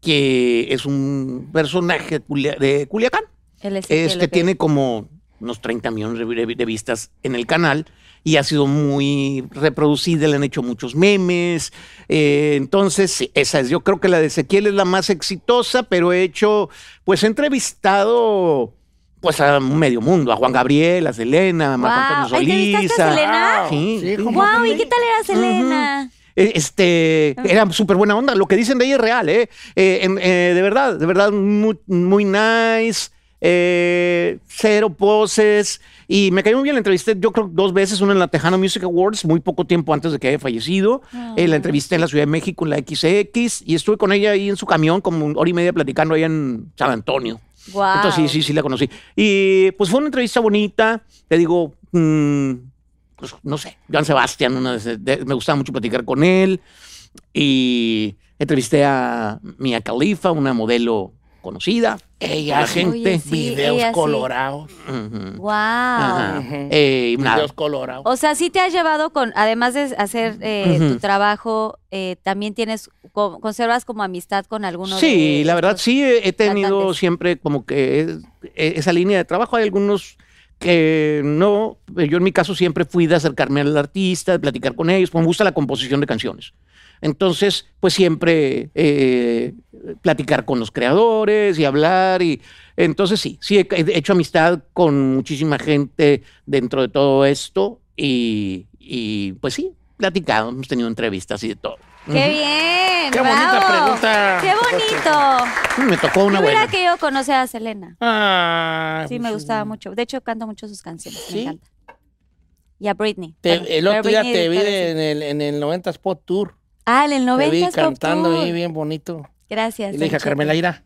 que es un personaje de, Culia- de Culiacán. El Ezequiel, Este tiene como unos 30 millones de, de- de vistas en el canal y ha sido muy reproducida, le han hecho muchos memes. eh, entonces, sí, esa es, yo creo que la de Ezequiel es la más exitosa, pero he hecho, pues he entrevistado pues a medio mundo, a Juan Gabriel, a Selena, a Marco Antonio Solís. ¿entrevistaste a Selena? Sí, Sí. Wow, ¿y qué tal era Selena? Eh, Este, era súper buena onda. Lo que dicen de ella es real, ¿eh? Eh, en- eh, de verdad, de verdad, muy, muy nice. Eh, cero poses. Y me cayó muy bien. La entrevisté, yo creo, dos veces. Una en la Tejano Music Awards, muy poco tiempo antes de que haya fallecido. Eh, la entrevisté en la Ciudad de México, en la XX. Y estuve con ella ahí en su camión, como una hora y media platicando allá en San Antonio. Wow. Entonces sí, sí, sí la conocí. Y pues fue una entrevista bonita. Te digo, mm, pues no sé, Joan Sebastián, una de- de- me gustaba mucho platicar con él. Y entrevisté a Mia Khalifa, una modelo conocida. Ella gente. Oye, sí, videos ella sí. colorados. Wow. Ajá. Ujú. Eh, nada. Videos colorados. O sea, sí te has llevado con, además de hacer eh, tu trabajo, eh, también tienes, co- conservas como amistad con alguno de Sí, la verdad sí, he tenido cantantes. siempre como que e- esa línea de trabajo. Hay algunos que no, yo en mi caso siempre fui de acercarme al artista, de platicar con ellos, pues me gusta la composición de canciones. Entonces, pues siempre eh, platicar con los creadores y hablar y entonces sí, sí he, he hecho amistad con muchísima gente dentro de todo esto y, y, pues sí, platicado, hemos tenido entrevistas y de todo. ¡Qué bien! bien. Qué bonita bravo. pregunta. Qué bonito. Me tocó una Yo hubiera buena. querido conocer a Selena. Ah, Sí, me pues, gustaba mucho. De hecho, canto mucho sus canciones. ¿Sí? Me encanta. Y a Britney. te- el otro día Britney te vi en el, en el 90 Spot Tour. Ah, en el 90 te vi cantando ahí bien bonito. Gracias. Y le dije a Carmela, ira.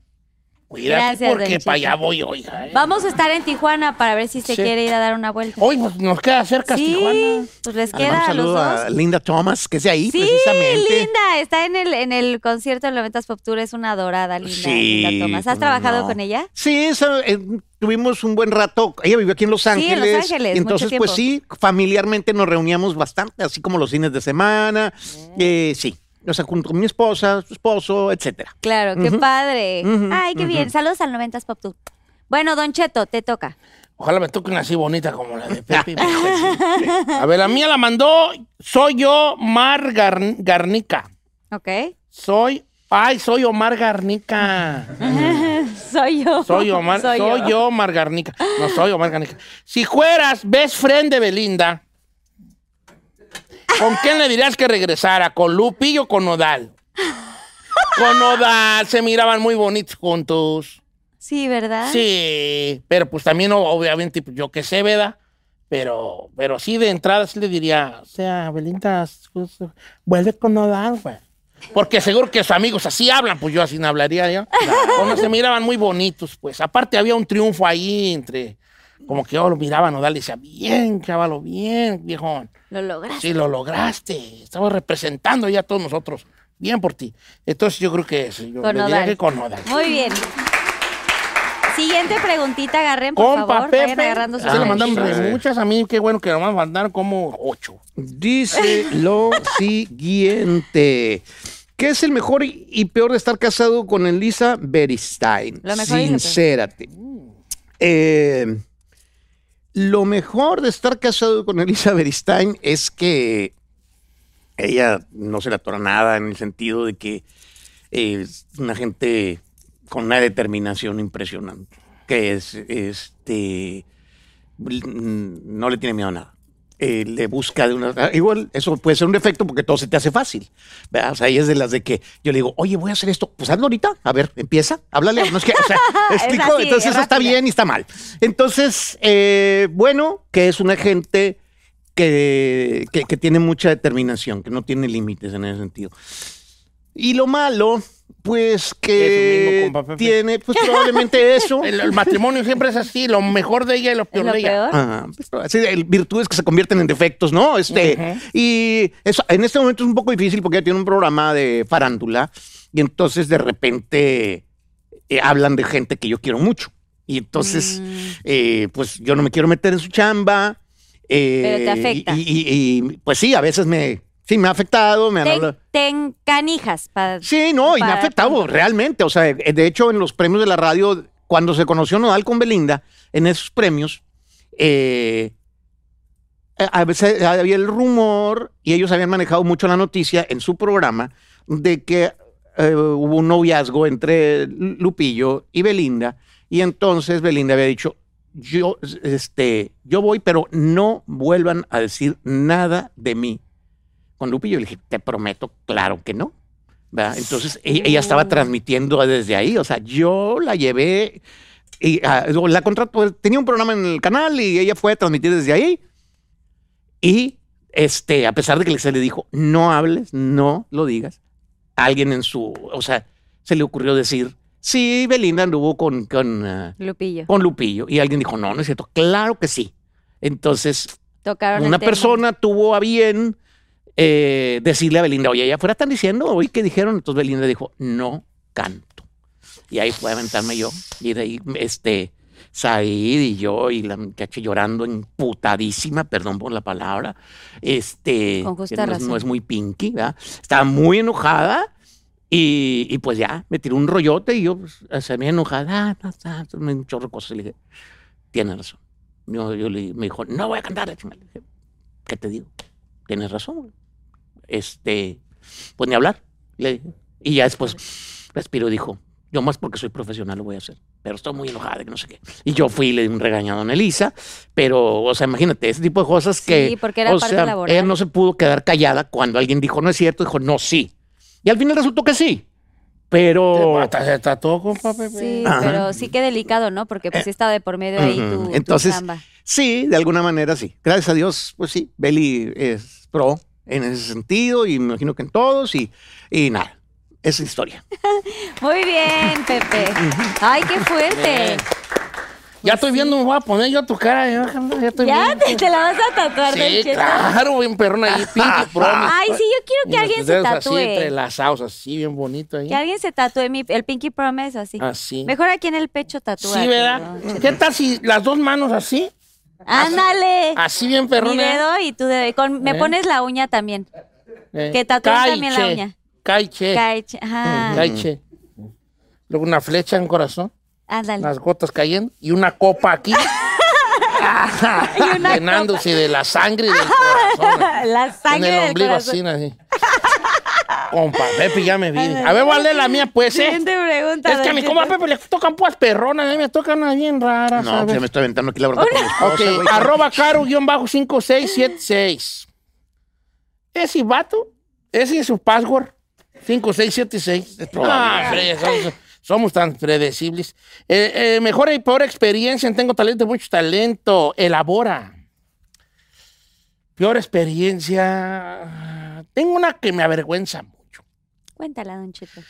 Cuídate Gracias, porque para allá voy, oiga. eh. Vamos a estar en Tijuana para ver si se Sí. quiere ir a dar una vuelta. Hoy pues, nos queda cerca sí, Tijuana. pues les Ah, queda un a los saludo dos. a Linda Thomas, que es de ahí Sí, precisamente. linda, está en el, en el concierto del 90 Pop Tour, es una adorada, linda, Sí, linda Thomas. ¿Has trabajado no. con ella? Sí, eso, eh, tuvimos un buen rato. Ella vivió aquí en Los Sí, en Los Ángeles. Ángeles, entonces, mucho pues sí, familiarmente nos reuníamos bastante, así como los fines de semana. Eh, sí, o sea, junto con mi esposa, su esposo, etcétera. Claro, qué padre. Ay, qué bien. Saludos al 90 Pop Tour. Bueno, Don Cheto, te toca. Ojalá me toque una así bonita como la de Pepe. a ver, la mía la mandó, soy yo, Mar Gar- Garnica. ¿Ok? Soy, ay, soy Omar Garnica. soy yo. Soy Omar, soy, yo. Omar Garnica. No soy Omar Garnica. Si fueras best friend de Belinda, ¿con quién le dirías que regresara? ¿Con Lupillo o con Nodal? Con Nodal, se miraban muy bonitos juntos. Sí, ¿verdad? Sí, pero pues también obviamente pues, yo que sé, ¿verdad? Pero, pero sí de entrada sí le diría, o sea, Belinda, pues, vuelve con Nodal, güey. Porque seguro que sus amigos así hablan, pues yo así no hablaría yo. Como se miraban muy bonitos, pues. Aparte había un triunfo ahí entre, como que yo lo miraba a Nodal y decía, bien, chavalo, bien, viejón. Lo lograste. Sí, lo lograste. Estamos representando ya a todos nosotros. Bien por ti. Entonces yo creo que sí, yo Con le diría Nodal. que con Nodal. Muy bien. Siguiente preguntita, agarren, por Compa favor. Pepe. Vayan agarrando sus se le mandaron re muchas. A mí, qué bueno que nomás mandaron como ocho. Dice lo siguiente. ¿Qué es el mejor y peor de estar casado con Elisa Beristain? Lo mejor lo. Sincérate. Eh, lo mejor de estar casado con Elisa Beristain es que ella no se le atora nada en el sentido de que es una gente con una determinación impresionante. Que es, este, no le tiene miedo a nada. Eh, le busca de una. ah, Igual, eso puede ser un defecto porque todo se te hace fácil. ¿verdad? O sea, ella es de las de que yo le digo, oye, voy a hacer esto. Pues hazlo ahorita. A ver, empieza, háblale. No es que, o sea, ¿me explico? así, Entonces, eso está bien y está mal. Entonces, eh, bueno, que es una gente que, que, que tiene mucha determinación, que no tiene límites en ese sentido. Y lo malo, pues que mismo, compa Pepe. tiene, pues probablemente eso. El, el matrimonio siempre es así, lo mejor de ella y lo ¿Es peor lo de ella. peor? Ah, pues, sí, el- virtudes que se convierten en defectos, ¿no? Este. Y eso, en este momento es un poco difícil porque ella tiene un programa de farándula y entonces de repente eh, hablan de gente que yo quiero mucho. Y entonces, Mm. eh, pues yo no me quiero meter en su chamba. eh, Pero te afecta. Y, y- y, pues sí, a veces me, sí, me ha afectado, me han Te, hablado- te encanijas. pa- Sí, no, y me ha afectado realmente. O sea, de hecho, en los premios de la radio, cuando se conoció Nodal con Belinda, en esos premios, eh, a veces había el rumor, y ellos habían manejado mucho la noticia en su programa, de que eh, hubo un noviazgo entre Lupillo y Belinda, y entonces Belinda había dicho, yo, este, yo voy, pero no vuelvan a decir nada de mí con Lupillo. Le dije, te prometo, claro que no. ¿verdad? Entonces e- ella estaba transmitiendo desde ahí, o sea, yo la llevé y ah, la contrató, tenía un programa en el canal y ella fue a transmitir desde ahí. Y este, a pesar de que se le dijo, no hables, no lo digas, alguien en su, o sea, se le ocurrió decir, sí, Belinda anduvo con, con, ah, Lupillo. con Lupillo. Y alguien dijo, no, no es cierto, claro que sí. Entonces, Tocaron una persona tuvo a bien eh, decirle a Belinda, oye, allá afuera están diciendo, oye, ¿qué dijeron? Entonces Belinda dijo, no canto. Y ahí fue a aventarme yo. Y de ahí, este, Said y yo, y la muchacha llorando, emputadísima, perdón por la palabra. Este, Con justa que no, es- razón. no es muy pinky, ¿verdad? Estaba muy enojada. Y, y pues ya, me tiró un rollote y yo, pues, se me enojada, ah, ah, ah, un chorro cosas. Y le dije, tienes razón. Yo, yo le, me dijo, no voy a cantar. Le dije, ¿qué te digo? Tienes razón. Este, pues ni hablar. Le dije. Y ya después respiró y dijo, yo más porque soy profesional lo voy a hacer. Pero estoy muy enojada, que no sé qué. Y yo fui y le di un regañado a Elisa. Pero, o sea, imagínate, ese tipo de cosas que. Sí, porque era o parte sea, laboral. Ella no se pudo quedar callada cuando alguien dijo, no es cierto. Dijo, no, sí. Y al final resultó que sí. Pero... Hasta se tatuó, compa Pepe. Sí, Ajá. pero sí que delicado, ¿no? Porque pues sí estaba de por medio ahí tu, Entonces, chamba. sí, de alguna manera sí. Gracias a Dios, pues sí, Beli es pro en ese sentido y me imagino que en todos y, y nada, esa es historia. Muy bien, Pepe. Ay, qué fuerte. Bien. Ya estoy viendo, me voy a poner yo tu cara. Ya, ya estoy Ya viendo. te, te la vas a tatuar, Sí, claro, bien perrón ahí, Pinky Promise. Ay, sí, yo quiero que alguien se dedos Así tatúe. entrelazados, así, bien bonito ahí. Que alguien se tatúe mi, el Pinky Promise así. Así. Mejor aquí en el pecho tatúa. Sí, ¿verdad? ¿Qué tal si las dos manos así? Ándale. Así bien Mi perrón. dedo y tu dedo. Con- me ¿Eh? pones la uña también. que tatúen también la uña. Caiche. Caiche. Ajá. Caiche. Luego una flecha en corazón, Ándale. las gotas cayendo y una copa aquí. llenándose de la sangre del corazón. La sangre en el del ombligo corazón. así, así. Compa, Pepe, ya me vi. A ver, ¿cuál es la mía, pues, eh? Siguiente pregunta. Es que a mi compa Pepe le tocan pues perronas, a mí me tocan unas bien raras. No, ¿sabes? pues me estoy aventando aquí la con esposa, Ok, arroba caro-5676. Ese vato, ese es su password. 5676. Ah, hombre, somos, somos tan predecibles. Eh, eh, mejor y peor experiencia en Tengo Talento, mucho talento. Elabora. Peor experiencia. Tengo una que me avergüenza. Cuéntala, Don Cheto.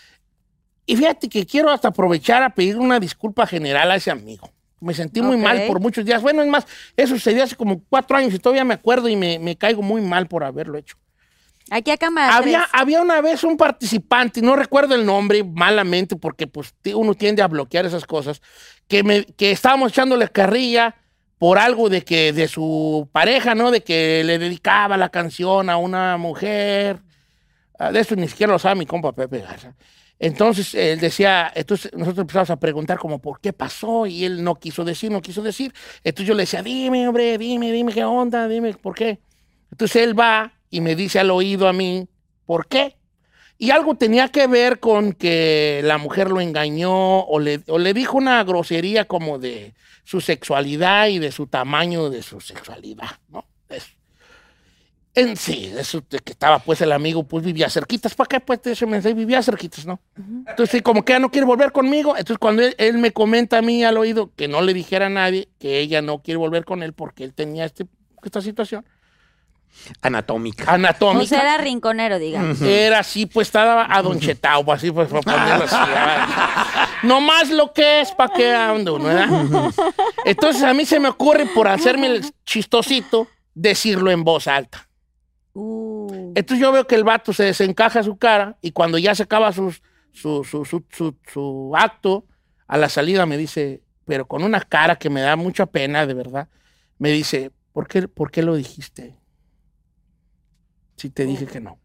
Y fíjate que quiero hasta aprovechar a pedir una disculpa general a ese amigo. Me sentí muy Ok. mal por muchos días. Bueno, es más, eso sucedió hace como cuatro años y todavía me acuerdo y me, me caigo muy mal por haberlo hecho. Aquí a cámara. Había, había una vez un participante, no recuerdo el nombre malamente porque pues uno tiende a bloquear esas cosas, que, me, que estábamos echándole carrilla por algo de que de su pareja, ¿no? De que le dedicaba la canción a una mujer. Ah, De eso ni siquiera lo sabe mi compa Pepe Garza. Entonces él decía, entonces nosotros empezamos a preguntar como por qué pasó y él no quiso decir, no quiso decir. Entonces yo le decía, dime, hombre, dime, dime qué onda, dime por qué. Entonces él va y me dice al oído a mí, ¿por qué? Y algo tenía que ver con que la mujer lo engañó o le, o le dijo una grosería como de su sexualidad y de su tamaño de su sexualidad, ¿no? En sí, eso de que estaba pues el amigo, pues vivía cerquitas. ¿Para qué? Pues ese mensaje vivía cerquitas, ¿no? Entonces, como que ya no quiere volver conmigo. Entonces, cuando él, él me comenta a mí al oído que no le dijera a nadie que ella no quiere volver con él porque él tenía este, esta situación Anatómica. O anatómica. sea, era rinconero, digamos. Era así, pues estaba adonchetado, así, pues, para ponerlo así. No más lo que es, ¿para qué ando, no? Entonces a mí se me ocurre, por hacerme el chistosito, decirlo en voz alta. Uh. Entonces yo veo que el vato se desencaja su cara y cuando ya se acaba sus- su, su, su, su- su acto, a la salida me dice, pero con una cara que me da mucha pena, de verdad, me dice, ¿por qué, por qué lo dijiste? Si te dije que no.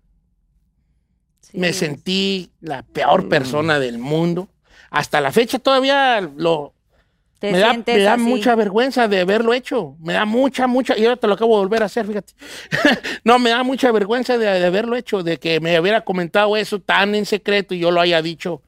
Sí. Me sentí la peor persona del mundo. Hasta la fecha todavía lo, Te me da, me da mucha vergüenza de haberlo hecho. Me da mucha, mucha. Y ahora te lo acabo de volver a hacer, fíjate. no, me da mucha vergüenza de, de haberlo hecho, de que me hubiera comentado eso tan en secreto y yo lo haya dicho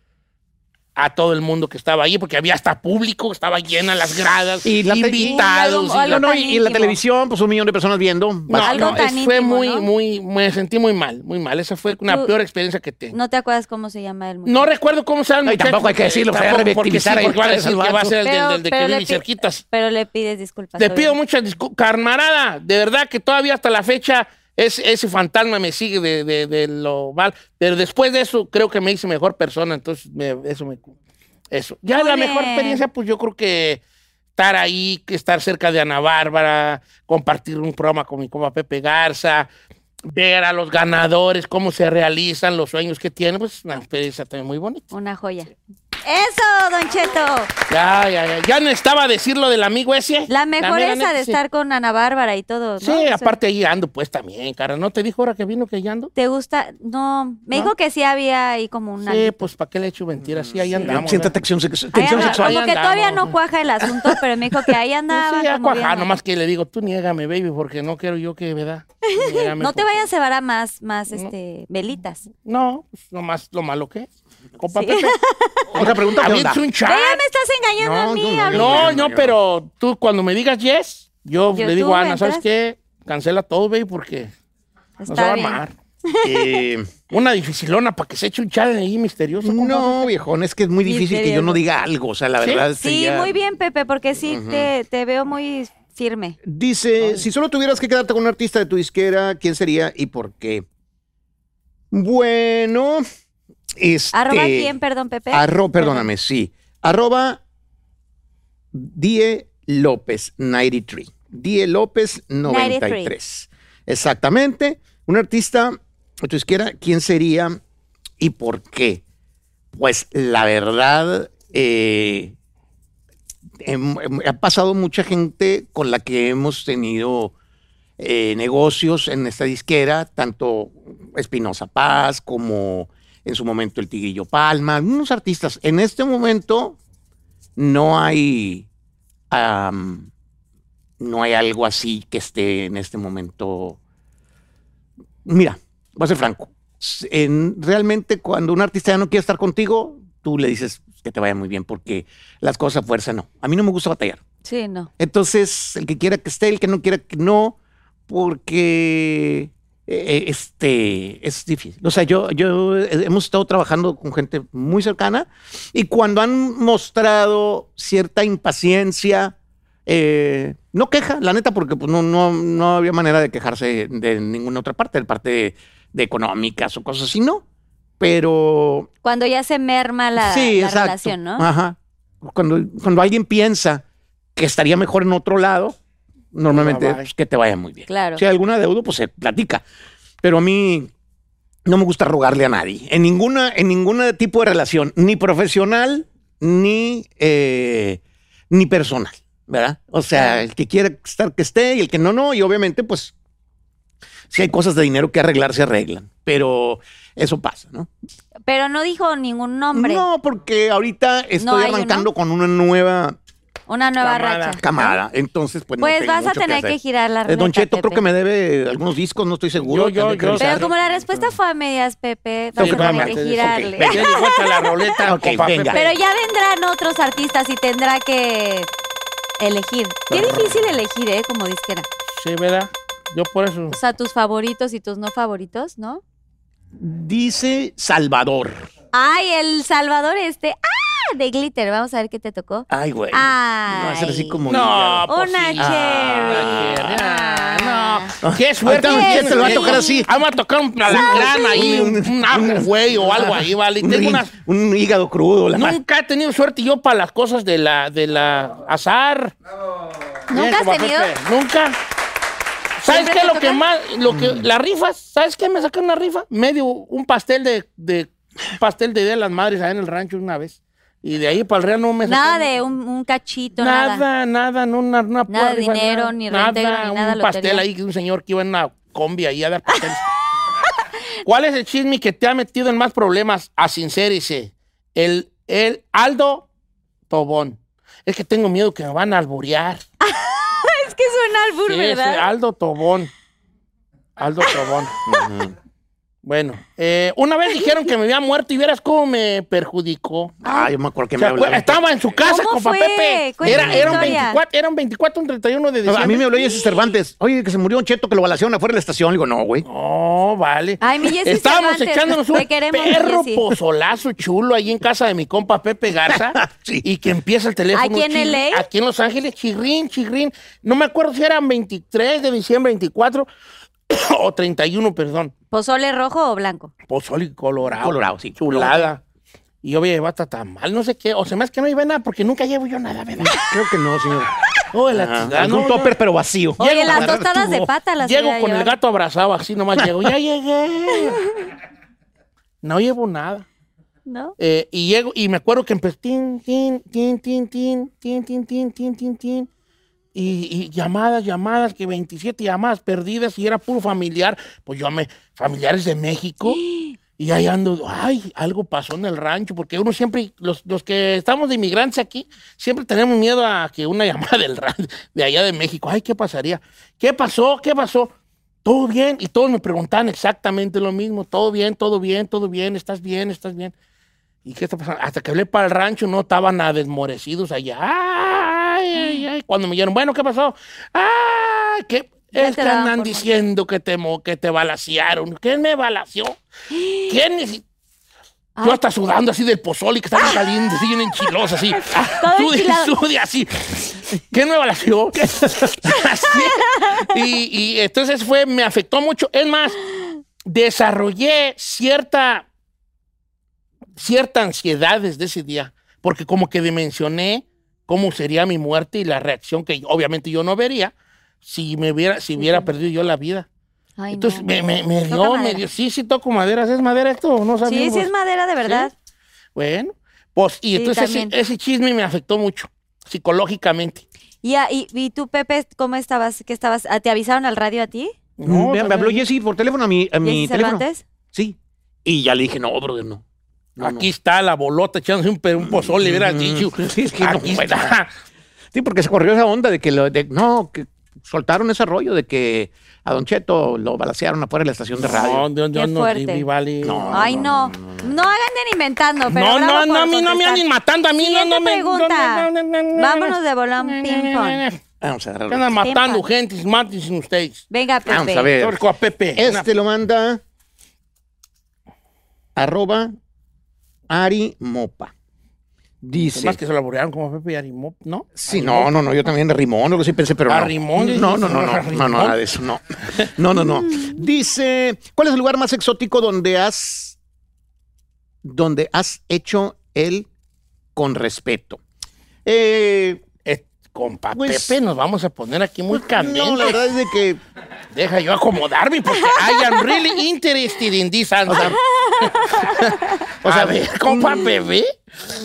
a todo el mundo que estaba allí, porque había hasta público, estaba llena las gradas, Y la invitados. y algo- y No, la- y, y televisión, pues un millón de personas viendo. no, algo no, fue íntimo, muy, ¿no? muy, me sentí muy mal, muy mal. Esa fue una peor experiencia que tengo. No te acuerdas cómo se llama el muchacho. No recuerdo cómo se llama el Ay, muchacho. tampoco hay que decirlo, Tampoco, para porque sí, ahí porque van a decir al que va a ser el del, Pero- del de pero que le vive cerquitas. Pero le pides disculpas. Te pido muchas disculpas. Carmarada, de verdad que todavía hasta la fecha ese, ese fantasma me sigue de, de- de lo mal. Pero después de eso creo que me hice mejor persona. Entonces me- eso me... Eso. Ya la mejor experiencia, pues yo creo que estar ahí, que estar cerca de Ana Bárbara, compartir un programa con mi compa Pepe Garza, ver a los ganadores, cómo se realizan los sueños que tienen, pues una experiencia también muy bonita. Una joya. ¡Eso, Don Cheto! Ya, ya, ya. Ya necesitaba decir lo del amigo ese. La mejor esa de sí. estar con Ana Bárbara y todo. ¿no? Sí, O sea, aparte ahí ando pues también, cara. ¿No te dijo ahora que vino que ya ando? ¿Te gusta? No, me ¿No? dijo que sí había ahí como una. Sí, pues ¿para qué le he hecho mentiras? Sí, ahí andamos. Siente tensión, Ahí tensión anda- sexual. como que andamos. todavía no cuaja el asunto, pero me dijo que ahí andaba. Sí, ya viendo. nomás que le digo, tú niégame, baby, porque no quiero yo que, ¿verdad? Niégame, No te porque- vayas a cebar a más, más este, velitas. No, pues nomás lo malo que es. Compa Sí. Pepe. Otra pregunta, ¿qué onda? Un chat. Me estás engañando No, a mí. no, a mí. No, no, pero tú cuando me digas yes, yo, Yo le digo a Ana, ¿sabes qué? Cancela todo, baby, porque no se va Está a armar. Eh, Una dificilona para que se eche un chale ahí misterioso. no, viejón, es que es muy difícil que yo no diga algo. O sea, la ¿Sí? verdad Sí, sería- muy bien, Pepe, porque sí te, te veo muy firme. Dice, si solo tuvieras que quedarte con un artista de tu disquera, ¿quién sería y por qué? Bueno, este... ¿Arroba quién, perdón, Pepe? Arro, perdóname, sí. Arroba Die López 93. Die López 93. Exactamente. Un artista de tu disquera, ¿quién sería y por qué? Pues la verdad, eh, hem- hem- ha pasado mucha gente con la que hemos tenido eh, negocios en esta disquera, tanto Espinosa Paz como en su momento el Tigrillo Palma, algunos artistas. En este momento no hay, no hay algo así que esté en este momento. Mira, voy a ser franco. En- realmente cuando un artista ya no quiere estar contigo, tú le dices que te vaya muy bien porque las cosas a fuerza no. A mí no me gusta batallar. Sí, no. Entonces, el que quiera que esté, el que no quiera que no, porque este es difícil. O sea, yo, yo eh, hemos estado trabajando con gente muy cercana y cuando han mostrado cierta impaciencia, eh, no queja, la neta, porque pues, no, no, no había manera de quejarse de ninguna otra parte, de parte de, de económicas o cosas así, no. Pero Cuando ya se merma la, sí, la relación, ¿no? Ajá. Cuando, cuando alguien piensa que estaría mejor en otro lado, normalmente Bye, bye. pues, que te vaya muy bien. Claro. Si hay alguna deuda, pues se platica. Pero a mí no me gusta rogarle a nadie. En ninguna, en ningún tipo de relación, ni profesional, ni, eh, ni personal. ¿Verdad? O sea, el que quiera estar que esté y el que no, no. Y obviamente, pues, si hay cosas de dinero que arreglar, se arreglan. Pero eso pasa, ¿no? Pero no dijo ningún nombre. No, porque ahorita estoy arrancando uno? con una nueva Una nueva Camada. racha. camada. Entonces, pues no Pues tengo vas a mucho tener hacer. que girar la Eh, ruleta, Don Cheto creo Pepe. que me debe algunos discos, no estoy seguro. Yo- yo- tendré que yo- revisar. Pero como la respuesta fue a medias, Pepe, vas Sí, a tener que ok, girarle. venga. Ya llegó hasta la roleta, Ok, compa venga. Pepe. Pero ya vendrán otros artistas y tendrá que elegir. Qué difícil elegir, ¿eh? Como disquera. Sí, ¿verdad? Yo por eso. O sea, tus favoritos y tus no favoritos, ¿no? Dice Salvador. Ay, el Salvador este. ¡Ah! De glitter. Vamos a ver qué te tocó. Ay, güey. Ay. No, va a ser así como. No, pues Una cherry. Ah, no. Qué suerte. Tienes, se lo va a tocar así. Vamos a tocar un alacrán ahí, un, ajo, güey, o algo ahí, vale. Un, Tengo unas... un hígado crudo. La Nunca he tenido suerte yo para las cosas de la, de la azar. ¿Nunca has tenido? Nunca. ¿Sabes ¿Siempre qué es te lo que más, lo que, Mm. las rifas? ¿Sabes qué me sacaron una rifa? Medio, un pastel de, de pastel de Día de las Madres allá en el rancho una vez. Y de ahí para el real no me Nada de un, un cachito, nada. Nada, nada, no, una, una Nada de rifa, dinero, nada. ni reintegro, ni nada, Un pastel lotería. ahí de un señor que iba en una combi ahí a dar pasteles. ¿Cuál es el chisme que te ha metido en más problemas? A sincerice. El, el Aldo Tobón. Es que tengo miedo que me van a alburear. Es que suena albur, Sí, ¿verdad? sí, Aldo Tobón. Aldo Tobón. Ujú. Bueno, eh, una vez dijeron que me había muerto y vieras cómo me perjudicó. Ah, yo me acuerdo que ¿Se me hablaba. Estaba en su casa, ¿Cómo compa fue? Pepe. Cuéntame Era, la era, un historia. 24, era un 24, un 31 de diciembre. A mí me habló Jesse Cervantes. Oye, que se murió un cheto que lo balacearon afuera de la estación. Le digo, no, güey. No, vale. Ay, mi Jessy Estábamos Cervantes, echándonos te un queremos, mi perro Jessy. pozolazo chulo ahí en casa de mi compa Pepe Garza. Sí. Y que empieza el teléfono. ¿Aquí en LA? Aquí en Los Ángeles, chirrín, chirrín. No me acuerdo si eran 23 de diciembre, 24 o 31, perdón. ¿Pozole rojo o blanco? Pozole colorado. Colorado, sí. Chulada. Y yo voy a llevar hasta tan mal, no sé qué. O sea, más que no llevé nada porque nunca llevo yo nada, ¿verdad? Creo que no, señor. Oh, no, topper, no. pero vacío. Oye, Llego las con- tostadas de pata las Llego con el gato abrazado, así nomás llego. Ya llegué. No llevo nada. ¿No? Eh, y llego, y me acuerdo que empezó tin, tin, tin, tin, tin, tin, tin, tin, tin, tin, tin. Y, llamadas, llamadas, que 27 llamadas perdidas y era puro familiar. Pues yo me, familiares de México. Y ahí ando, ay, algo pasó en el rancho, porque uno siempre, los, los que estamos de inmigrantes aquí, siempre tenemos miedo a que una llamada del de allá de México, ay, ¿qué pasaría? ¿Qué pasó? ¿Qué pasó? Todo bien, y todos me preguntaban exactamente lo mismo, todo bien, todo bien, todo bien, estás bien, estás bien. ¿Y qué está pasando? Hasta que hablé para el rancho, no estaban a desmorecidos allá. Ay, ay, ay. Cuando me dijeron, bueno, ¿qué pasó? Ay, que Ya Es te que daban andan por diciendo que te, que te balacearon. ¿Quién me balaceó? ¿Quién? es- Ay. Yo hasta sudando así del pozole que está bien caliente, así bien enchiloso, así. Sude, sude, así. ¿Quién me. Y, y entonces fue, me afectó mucho. Es más, desarrollé cierta, cierta ansiedad desde ese día, porque como que dimensioné cómo sería mi muerte y la reacción que obviamente yo no vería si me hubiera, si hubiera perdido yo la vida. Ay, Entonces no. me, me, me dio, madera. me dio, sí, sí toco madera, ¿es madera esto? o No Sí, sabemos. sí es madera de verdad. Bueno, pues, y Sí, entonces ese, chisme me afectó mucho, psicológicamente. Y, ah, y, y tú, Pepe, ¿cómo estabas? ¿Qué estabas? ¿Te avisaron al radio a ti? No, me, habló Jessy por teléfono a mi, a mi ¿Jessy teléfono. Cervantes? Sí. Y ya le dije, no, brother, no. No, Aquí está la bolota echándose un, un pozole, hubieras dicho. Sí, es que no, Aquí bueno. está. Sí, porque se corrió esa onda de que lo, de, no, que soltaron ese rollo de que a Don Cheto lo balacearon afuera de la estación de radio. No, Qué no, fuerte. Vale. No, Ay, no. No, hagan inventando, pero No, no, no, a mí no me anden matando, a mí no, Siguiente no me... pregunta. no, no, no, no, no, Vámonos de volón ping-pong. Vamos a agarrarlo. andan matando gente, mátense ustedes. Venga, Pepe. Vamos a ver. Torco a Pepe. Este lo manda arroba Ari Mopa. Dice. Más que se lo laborearon como Pepe y Arimop, ¿no? Sí, no, no, no, yo también de Rimón, algo así pensé, pero no. Arrimón, No, no, no, no, no, no, nada de eso, no. No, no, no. Dice, ¿cuál es el lugar más exótico donde has, donde has hecho el con respeto? Eh, compa Pues- Pepe, nos vamos a poner aquí muy no, candentes. la verdad es de que Deja yo acomodarme porque I am really interested in this answer. O sea, a ver, compa Pepe.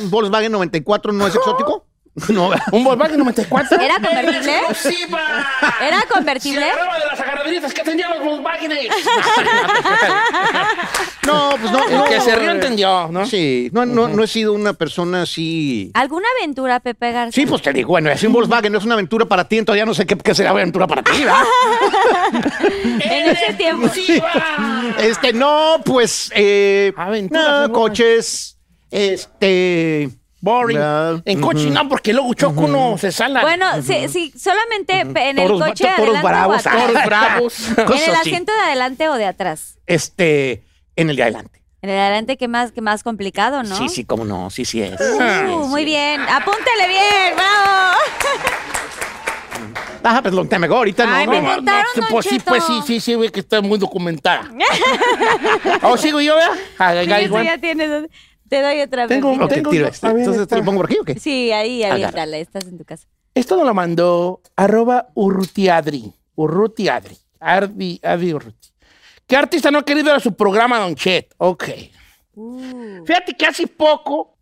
un Volkswagen 94 no es exótico. No, Un Volkswagen 94. ¿Era convertible? ¡Exclusiva! ¿Era Se convertible? agarraba de las agarraderitas que tenían los Volkswagenes. no, pues no. El no, que se rió entendió, ¿no? Sí, no, no, no he sido una persona así. ¿Alguna aventura, Pepe Garza? Sí, pues te digo, bueno, es un Volkswagen, no es una aventura para ti, entonces ya no sé qué, qué será aventura para ti, ¿verdad? En ese tiempo. Este, no, pues, eh, Aventuras no, en una- coches, este, Boring. En coche no, porque luego choco uno se sala. Bueno, sí, sí, solamente en el Toros- coche toros adelante bravos, o atrás. Toros bravos. ¿En el así. asiento de adelante o de atrás? este, en el de adelante. En el de adelante, que más, que más complicado, ¿no? Sí, sí, cómo no, sí, sí es. Uh, muy bien. Apúntele bien, bravo. Ajá, pues lo temego ahorita Ay, no. me no. contaron, Don pues sí, pues sí, sí, sí, ve que está muy documentada. ¿O sigo yo, vea? Ah, Sí, ya tienes. Te doy otra vez. Tengo- tengo tiro este. Entonces, ¿te lo pongo por aquí o qué? Sí, ahí, Agarra. aviéntala. Estás en tu casa. Esto nos lo mandó arroba Urrutiadri. Urrutiadri. Ardi, Ardi Urruti. ¿Qué artista no ha querido ir a su programa, Don Chet? Ok. Uh. Fíjate que hace poco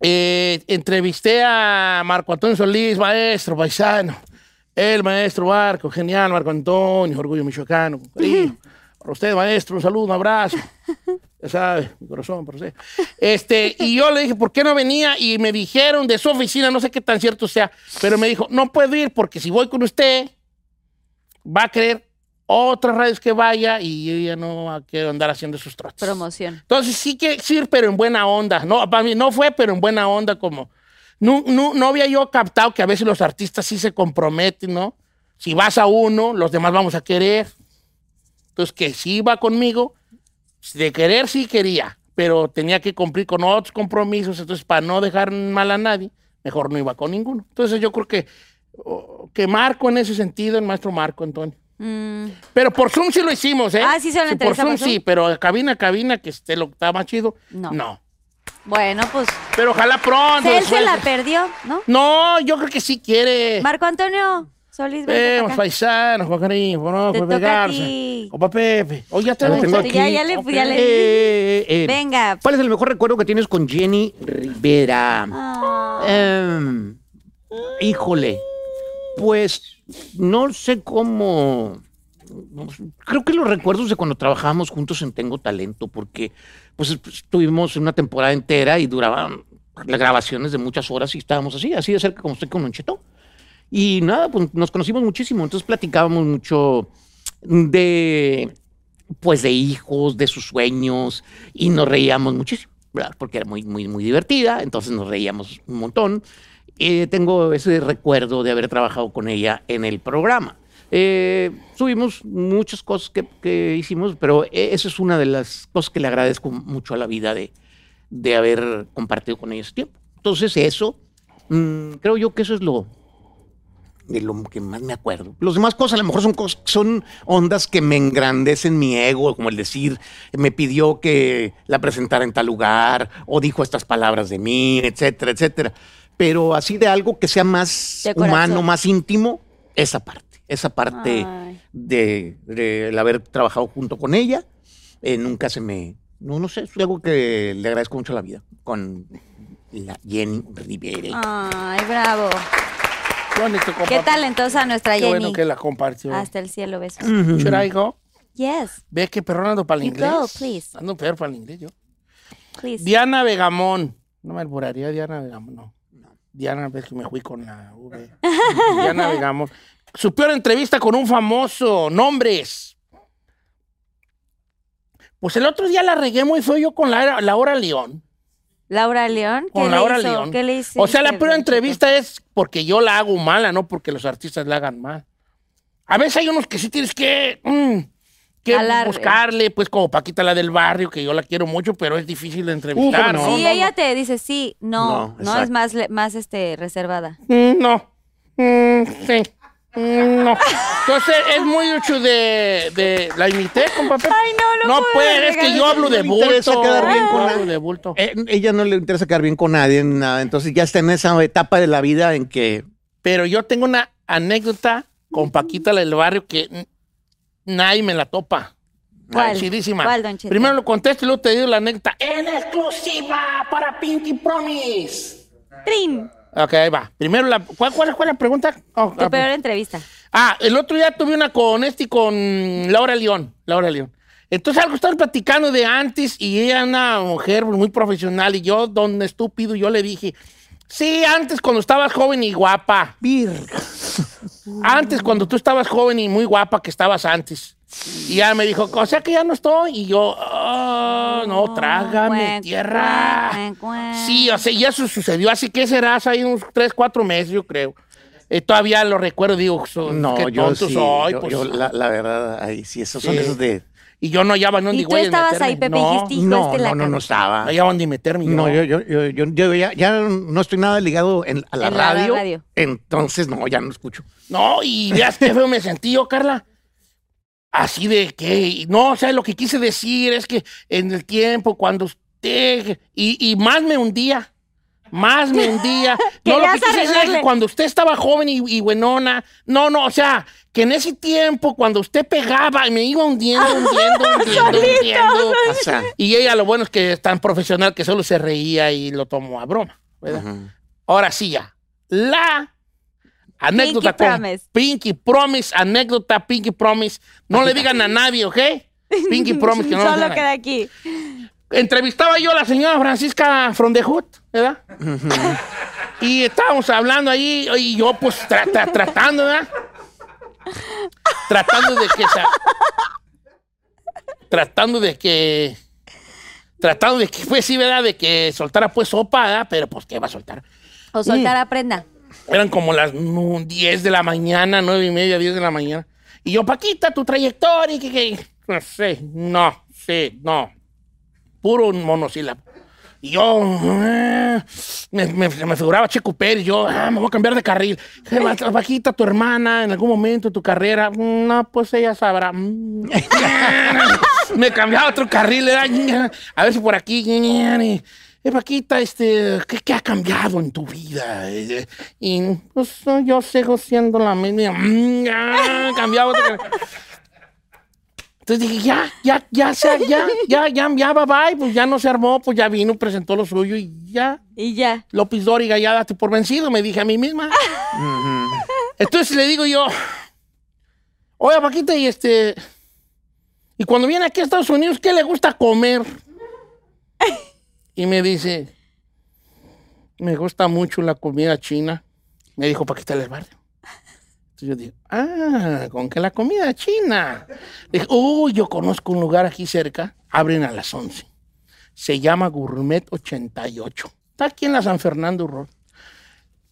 eh, entrevisté a Marco Antonio Solís, maestro, paisano. El maestro Marco, genial, Marco Antonio, orgullo michoacano. Para usted, maestro, un saludo, un abrazo. Ya sabe, mi corazón, por usted. Este, y yo le dije, ¿por qué no venía? Y me dijeron de su oficina, no sé qué tan cierto sea, pero me dijo, no puedo ir porque si voy con usted, va a querer otras radios que vaya y yo ya no quiero andar haciendo esos trotes. Promoción. Entonces sí que sí, pero en buena onda. No, para mí no fue, pero en buena onda como... No, no, no había yo captado que a veces los artistas sí se comprometen, ¿no? Si vas a uno, los demás vamos a querer. Entonces que sí iba conmigo, de querer sí quería, pero tenía que cumplir con otros compromisos, entonces para no dejar mal a nadie, mejor no iba con ninguno. Entonces yo creo que, que Marco en ese sentido, el maestro Marco Antonio. Mm, Pero por Zoom sí lo hicimos, ¿eh? Ah, ¿sí se lo por Zoom por Zoom? sí, pero cabina a cabina, que esté lo está más chido, No. no. bueno, pues. Pero ojalá pronto. Él se la perdió, ¿no? No, yo creo que sí quiere. Marco Antonio Solís, vente Eh, pa' los acá. paisanos, Juan Cariño, bueno, Te Pepe toca a Garza, ti. Opa Pepe. Oye, ya te Ya lo tengo aquí. Ya, ya le, ya le Eh, eh, Venga. ¿Cuál es el mejor recuerdo que tienes con Jenny Rivera? Ah, Em, híjole, pues no sé cómo. Creo que los recuerdos de cuando trabajábamos juntos en Tengo Talento, porque pues estuvimos una temporada entera y duraban las grabaciones de muchas horas y estábamos así, así de cerca como estoy con Don Cheto. Y nada, pues nos conocimos muchísimo, entonces platicábamos mucho de pues de hijos, de sus sueños y nos reíamos muchísimo, ¿verdad? Porque era muy, muy, muy divertida, entonces nos reíamos un montón. Eh, tengo ese recuerdo de haber trabajado con ella en el programa. Eh, subimos muchas cosas que, que hicimos, pero e- eso es una de las cosas que le agradezco mucho a la vida de, de haber compartido con ellos tiempo. Entonces, eso, mm, creo yo que eso es lo de lo que más me acuerdo. Los demás cosas a lo mejor son, son ondas que me engrandecen mi ego, como el decir, me pidió que la presentara en tal lugar, o dijo estas palabras de mí, etcétera, etcétera. Pero así de algo que sea más humano, más íntimo, esa parte, esa parte de, de el haber trabajado junto con ella, eh, nunca se me, no, no sé, es algo que le agradezco mucho a la vida, con la Jenny Rivera. Ay, bravo. Qué bonito, compa. Qué talentosa nuestra Qué Jenny. bueno que la compartió. Hasta el cielo, besos. Should I go? Yes, Ve que perrón ando para el You inglés. go, please. Ando peor para el inglés yo. please. Diana Vegamón. No me alburaría Diana Vegamón, no. Diana, ves que me fui con la V. Diana Vegamón. Su peor entrevista con un famoso. Nombres. Pues el otro día la regué muy feo yo con la, Laura León. Laura León. ¿Qué Con le Laura hizo? León. ¿Qué le hizo? O sea, la peor entrevista es porque yo la hago mala, no porque los artistas la hagan mal. A veces hay unos que sí tienes que, mm, que buscarle, pues como Paquita la del barrio, que yo la quiero mucho, pero es difícil de entrevistar. no, ¿no? Sí, no, ella te dice sí, no, No, no, es más, más este, reservada. Mm, No. Mm, sí. Mm, No. Entonces es muy mucho de, de. La imité, compa. Pepe? Ay, no, no No, puedo pues, es que yo hablo de No le interesa bulto. quedar bien con de bulto. Eh, ella no le interesa quedar bien con nadie, nada. Entonces ya está en esa etapa de la vida en que Pero yo tengo una anécdota con Paquita la del barrio que nadie me la topa. ¿Cuál? Chidísima. ¿Cuál, don Cheto? Primero lo contesto y luego te digo la anécdota. En exclusiva para Pinky Promise. ¡Trin! Ok, ahí va. Primero, la, ¿cuál, cuál fue la pregunta? Oh, Tu ah, peor entrevista. Ah, el otro día tuve una con este y con Laura León. Laura León. Entonces algo estaban platicando de antes y ella una mujer muy profesional y yo, don estúpido, yo le dije, sí, antes cuando estabas joven y guapa. Antes cuando tú estabas joven y muy guapa que estabas antes. Y ya me dijo, o sea que ya no estoy. Y yo, "Ah, no, trágame Cuec, tierra. Sí, o sea, y eso sucedió. Así que será hace ahí unos tres, cuatro meses, yo creo. Eh, todavía lo recuerdo, digo, so- no, qué yo tonto sí, soy. yo- pues. yo la, la verdad, ahí sí, esos son Sí. esos de Y yo no hallaba no Y ni tú estabas meterme. ahí, Pepe, no, dijiste, hijo, no, este la no, no, no cagó. estaba. no hallaban ni meterme. No, yo, yo, yo, yo, yo ya, ya no estoy nada ligado en, a la, En la radio, radio. Entonces, no, ya no escucho. No, y veas qué feo me sentí yo, Carla. Así de que, no, o sea, lo que quise decir es que en el tiempo, cuando usted, y, y más me hundía, más me hundía. no, lo que quise decir es que cuando usted estaba joven y, y buenona, no, no, o sea, que en ese tiempo, cuando usted pegaba, me iba hundiendo, hundiendo, hundiendo, hundiendo. O sea, Y ella, lo bueno es que es tan profesional que solo se reía y lo tomó a broma, ¿verdad? Ahora sí ya. La anécdota Pinky con Promise. Pinky Promise, anécdota Pinky Promise. No le digan a nadie, ¿ok? Pinky Promise, que no le Solo queda nadie. aquí. Entrevistaba yo a la señora Francisca Hood, ¿verdad? y estábamos hablando ahí y yo pues tra- tra- tratando, ¿verdad? tratando de que... tratando de que... Tratando de que, pues sí, ¿verdad? De que soltara pues sopa, ¿verdad? Pero pues, ¿qué va a soltar? O soltar a prenda. Eran como las mm, 10 de la mañana, 9 y media, 10 de la mañana. Y yo, Paquita, tu trayectoria, que, que, no sé, no, sí, no. Puro monosílabo. Y yo, ah, me, me, me figuraba Checo Pérez, yo, ah, me voy a cambiar de carril. Paquita, tu hermana, en algún momento tu carrera, mm, no, pues ella sabrá. Mm. me cambiaba a otro carril, era, a ver si por aquí, eh, Paquita, este, ¿qué, qué ha cambiado en tu vida? Eh, Y pues yo sigo siendo la misma. Ya, cambiado. Entonces dije, ya, ya, ya, ya, ya, ya, ya, ya, bye bye, pues ya no se armó, pues ya vino, presentó lo suyo y ya. Y ya. López Dóriga, ya date por vencido, me dije a mí misma. Entonces le digo yo, oye, Paquita, y este, y cuando viene aquí a Estados Unidos, ¿qué le gusta comer? Y me dice, me gusta mucho la comida china. Me dijo Paquita del barrio. Entonces yo digo, ah, ¿con qué la comida china? Le dije, uy, yo conozco un lugar aquí cerca, abren a las 11. Se llama Gourmet 88. Está aquí en la San Fernando Road.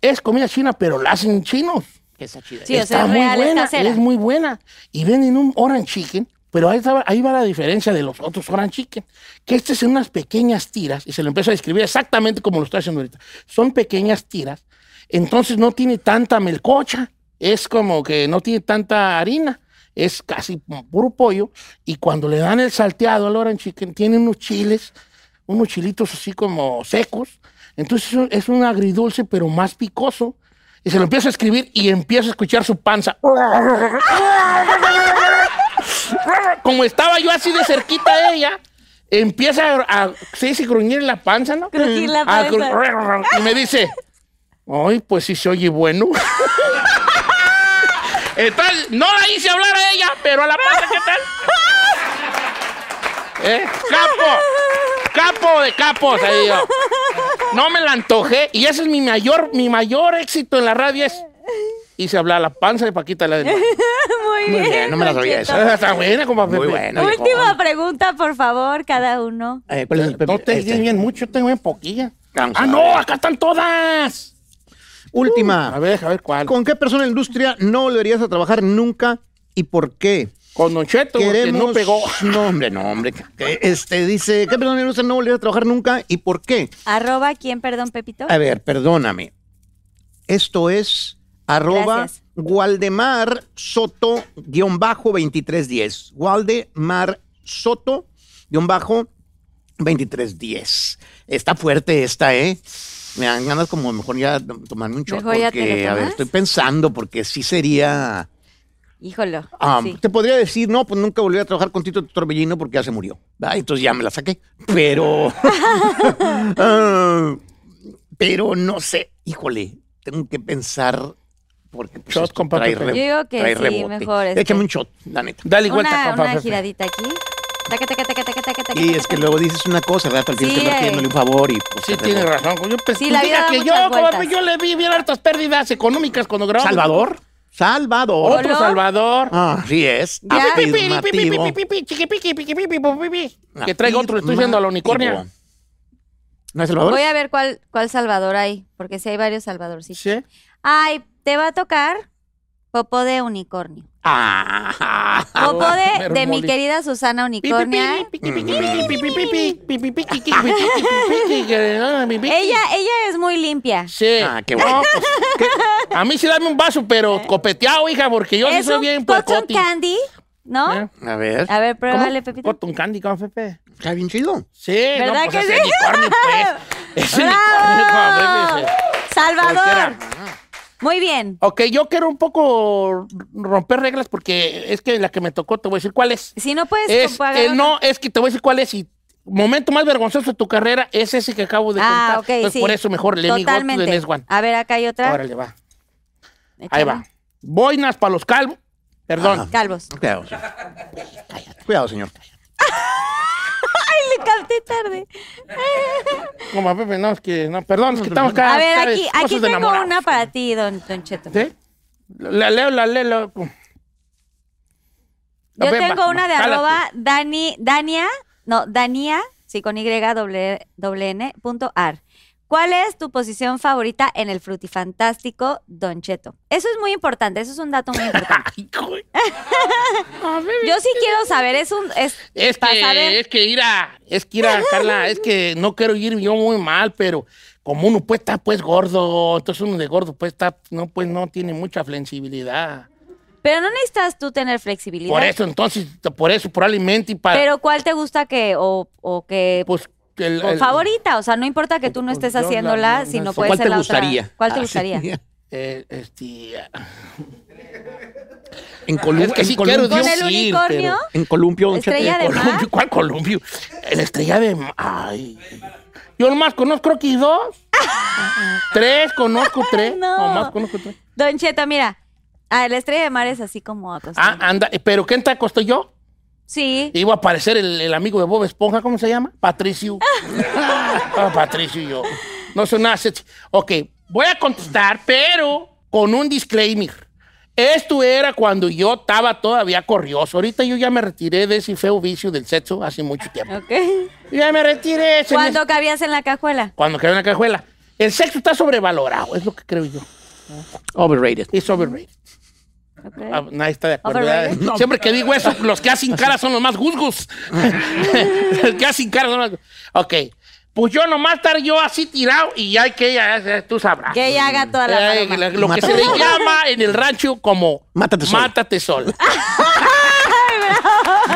Es comida china, pero la hacen chinos. que está chida. Sí, o sea, está muy real, buena, casera. es muy buena. Y venden un orange chicken, pero ahí, va la diferencia de los otros orange chicken. Que este es en unas pequeñas tiras, y se lo empiezo a describir exactamente como lo estoy haciendo ahorita. Son pequeñas tiras, entonces no tiene tanta melcocha, es como que no tiene tanta harina. Es casi puro pollo. Y cuando le dan el salteado al orange chicken, tiene unos chiles, unos chilitos así como secos. Entonces es un- es un agridulce, pero más picoso. Y se lo empiezo a escribir y empiezo a escuchar su panza. Como estaba yo así de cerquita de ella, empieza a, se dice gruñir en la panza, ¿no? Crujir la A panza. gru- y me dice, ay, pues sí se oye bueno. Entonces, no la hice hablar a ella, pero a la panza, ¿qué tal? ¿Eh? Capo, capo de capos, ahí yo. No me la antojé y ese es mi mayor, mi mayor éxito en la radio es hice hablar la panza de Paquita la de Muy Muy bien. bien, no me la sabía esa. Está buena, como Muy buena. Última pregunta, por favor, cada uno. Eh, ¿cuál es el No te este? bien mucho, tengo bien poquilla. Ah, no, acá están todas. Última. A ver, a ver cuál. ¿Con qué persona de la industria no volverías a trabajar nunca y por qué? Con Don Cheto, Queremos... no pegó. No, hombre, no, hombre. Que- Este dice, ¿qué persona de la industria no volverías a trabajar nunca y por qué? Arroba, ¿quién, perdón, Pepito? A ver, perdóname. Esto es arroba. Waldemar Soto guion bajo 2310. Waldemar Soto guion bajo 2310. Está fuerte esta, ¿eh? Me dan ganas como mejor ya tomarme un shot te porque, a ver, estoy pensando porque sí sería... Híjolo. Sí. Te podría decir, no, pues nunca volví a trabajar con Tito Torbellino porque ya se murió. ¿verdad? Entonces ya me la saqué. Pero. Ah, pero no sé. Híjole, tengo que pensar. Porque pues, Shot, esto compa trae, Pepe. re- Yo digo que trae sí, rebote. mejor, este. Échame un shot, la neta. Dale vuelta, Una, compa una giradita aquí. Taca, taca, taca, taca, taca, taca, Y es que luego dices una cosa, ¿verdad? Pero tienes Sí, que andar eh. pidiéndole un favor y pues. Sí, te tiene rebota. razón. Yo pensé Sí, la vida diga da que yo, como yo le vi bien hartas pérdidas económicas cuando grababa. Salvador. Salvador. Otro. Salvador. Ah, sí es. Que traiga otro, le estoy diciendo a la unicornia. ¿No es Salvador? Voy a ver cuál, cuál Salvador hay, porque si hay varios Salvadorcitos. Sí. Ay, te va a tocar popó de unicornio. Ah, Popó de, de mi querida Susana Unicornia. Ella, Ella, es muy limpia. Sí. Ah, qué bueno. Pues. A mí sí dame un vaso, pero copeteado, hija, porque yo sí es soy un bien cotton candy, ¿no? ¿Eh? A ver. A ver, pruébale, Pepito. Cotton candy, ¿cómo, Pepe? Está bien chido. Sí, ¿Verdad no, pues que sí? unicornio, pues. ¡Bravo! unicornio. Salvador. Muy bien. Ok, yo quiero un poco romper reglas porque es que la que me tocó, te voy a decir cuál es. Si no puedes Es, eh, no, es que te voy a decir cuál es y momento más vergonzoso de tu carrera es ese que acabo de Ah, contar. ok, Entonces, sí. por eso mejor le Totalmente. de Next One. A ver, acá hay otra. Órale, va. Ahí va. Boinas para los calvos. Perdón. Calvos. Cuidado, señor. Cuidado, señor. Ay, le capté tarde. Como a Pepe, no, es que no, perdón, es que estamos acá. A ver, aquí, aquí tengo enamorados. una para ti, don, don Cheto. ¿Sí? La leo, la leo. la- Yo tengo va, una de jálate. arroba Dani, Dania, no, Dania, sí, con Y doble, doble N, punto ar. ¿Cuál es tu posición favorita en el frutifantástico Don Cheto? Eso es muy importante, eso es un dato muy importante. Yo sí quiero saber, es un, es, Es que, saber. es que ir a, es que ir a, Carla, es que no quiero ir yo muy mal, pero como uno pues está pues gordo, entonces uno de gordo pues está, no, pues no tiene mucha flexibilidad. Pero no necesitas tú tener flexibilidad. Por eso, entonces, por eso, probablemente y para, Pero ¿cuál te gusta que, o, o que, pues, el, o el- favorita? O sea, no importa que tú no estés la- haciéndola, no, sino no, puede ¿Cuál ser te la gustaría? otra. ¿Cuál te gustaría? sí. eh, este, En, Colum Es que en sí Columpio. ¿Con sí? En Columpio. Estrella de mar. ¿cuál Columpio? El estrella de mar. Ay. Yo nomás conozco creo que dos. tres, conozco tres. No. Nomás conozco tres. Don Cheto, mira. Ah, la estrella de mar es así como Ah, anda, pero ¿quién te acostó yo? Sí. Iba a aparecer el, el amigo de Bob Esponja, ¿cómo se llama? Patricio. Ah, Patricio y yo. No son nada sexy. Ok, voy a contestar, pero con un disclaimer. Esto era cuando yo estaba todavía corrioso. Ahorita yo ya me retiré de ese feo vicio del sexo hace mucho tiempo. Ok. Ya me retiré. me- ¿Cuánto cabías en la cajuela? Cuando quedé en la cajuela. El sexo está sobrevalorado, es lo que creo yo. Overrated. Es overrated. Ok. Ah, nadie está de acuerdo. ¿verdad? Siempre que digo eso, los que hacen cara son los más juzgos. los que hacen cara son los más... Ok. Pues yo nomás estar yo así tirado y ya hay que ella, tú sabrás. Que ella haga toda la Eh, maroma. lo que se le llama en el rancho como Mátate sola. Mátate sola.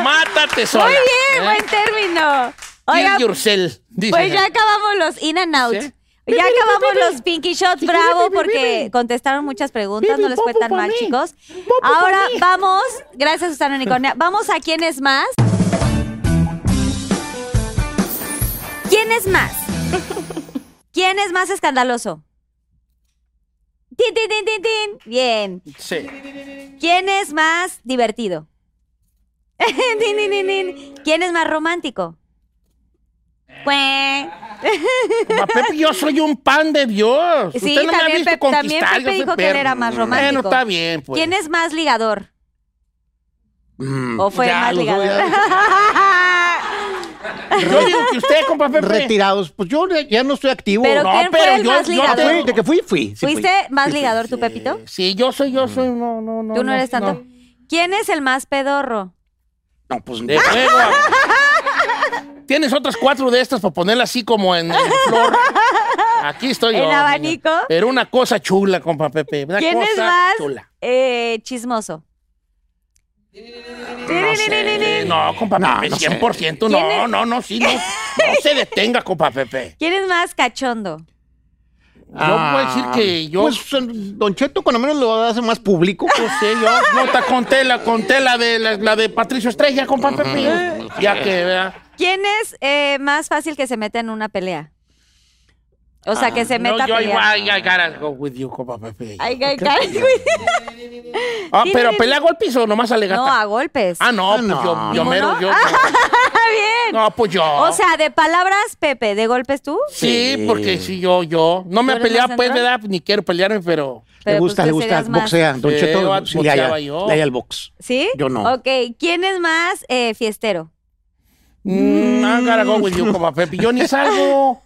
Mátate sola. Muy bien, ¿Eh? buen término. Oiga, yourself, pues ya acabamos los in and out. ¿Sí? Ya acabamos los Pinky Shots, bravo, porque contestaron muchas preguntas, no les fue tan mal, chicos. Ahora vamos, gracias Susana Unicornia, vamos a quién es más. ¿Quién es más? ¿Quién es más escandaloso? Tin, tin, tin, tin, tin. Bien. Sí. ¿Quién es más divertido? Tin, tin, tin, tin. ¿Quién es más romántico? Ma, Pepe, yo soy un pan de Dios. Sí, Usted no me ha visto Pepe- también Pepe dijo que él era más romántico. Bueno, está bien, pues. ¿Quién es más ligador? Mm, ¿O fue ya, más ligador? Yo digo que usted, compa Pepe. Retirados. Pues yo ya no estoy activo. Pero No, ¿quién fue pero el yo- más ligador? de que fui, fui. sí fui. ¿Fuiste más Sí, ligador tú, Pepito? Sí, yo soy, yo soy, no, no, no. Tú no eres tanto. ¿Quién es el más pedorro? No, pues De juego. Tienes otras cuatro de estas para ponerlas así como en, en flor. Aquí estoy yo. ¿En niña. abanico? Pero una cosa chula, compa Pepe. Una ¿Quién cosa es más chula. eh, chismoso? No, sé. no, compa No, Pepe, no sé. 100%. ¿Quién No, es? no, no, sí, no. No se detenga, compa Pepe. ¿Quién es más cachondo? Yo puedo decir que yo. Pues Don Cheto, cuando menos lo hace más público. No sé, yo no te conté la, conté la de la, la de Patricio Estrella, compa Pepe. Ya que, vea. ¿Quién es eh, más fácil que se meta en una pelea? O sea, que se No, meta yo a pelear. igual, I gotta go with you, compa Pepe. Ay, ay, ay, Ah, Sí, pero pelea a golpes o nomás alegata. No, a golpes. Ah, no, Ah, pues no. yo, yo ¿Cómo mero, no? yo. Ah, bien. No, pues yo. O sea, de palabras, Pepe, de golpes tú. sí, Sí. porque sí, yo, yo. No me ¿Tú he eres peleado, más pues? ¿verdad? Ni quiero pelearme, pero. Le gusta, pues, le gusta, serías más- boxea. Don Sí, Cheto le le halla el box. ¿Sí? Yo no. Ok, ¿quién es más eh, fiestero? Mm, I gotta go with you, compa Pepe. Yo ni salgo.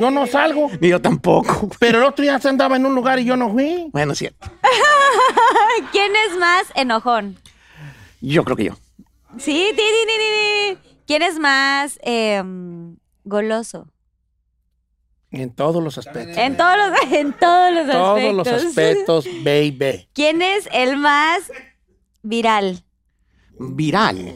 Yo no salgo. Ni yo tampoco. Pero el otro día se andaba en un lugar y yo no fui. Bueno, es cierto. ¿Quién es más enojón? Yo creo que yo. Sí, ti, ti, ti, ti, ti. ¿Quién es más em, goloso? En todos los aspectos. En todos los, en todos los todos aspectos. los aspectos, baby. ¿Quién es el más viral? Viral.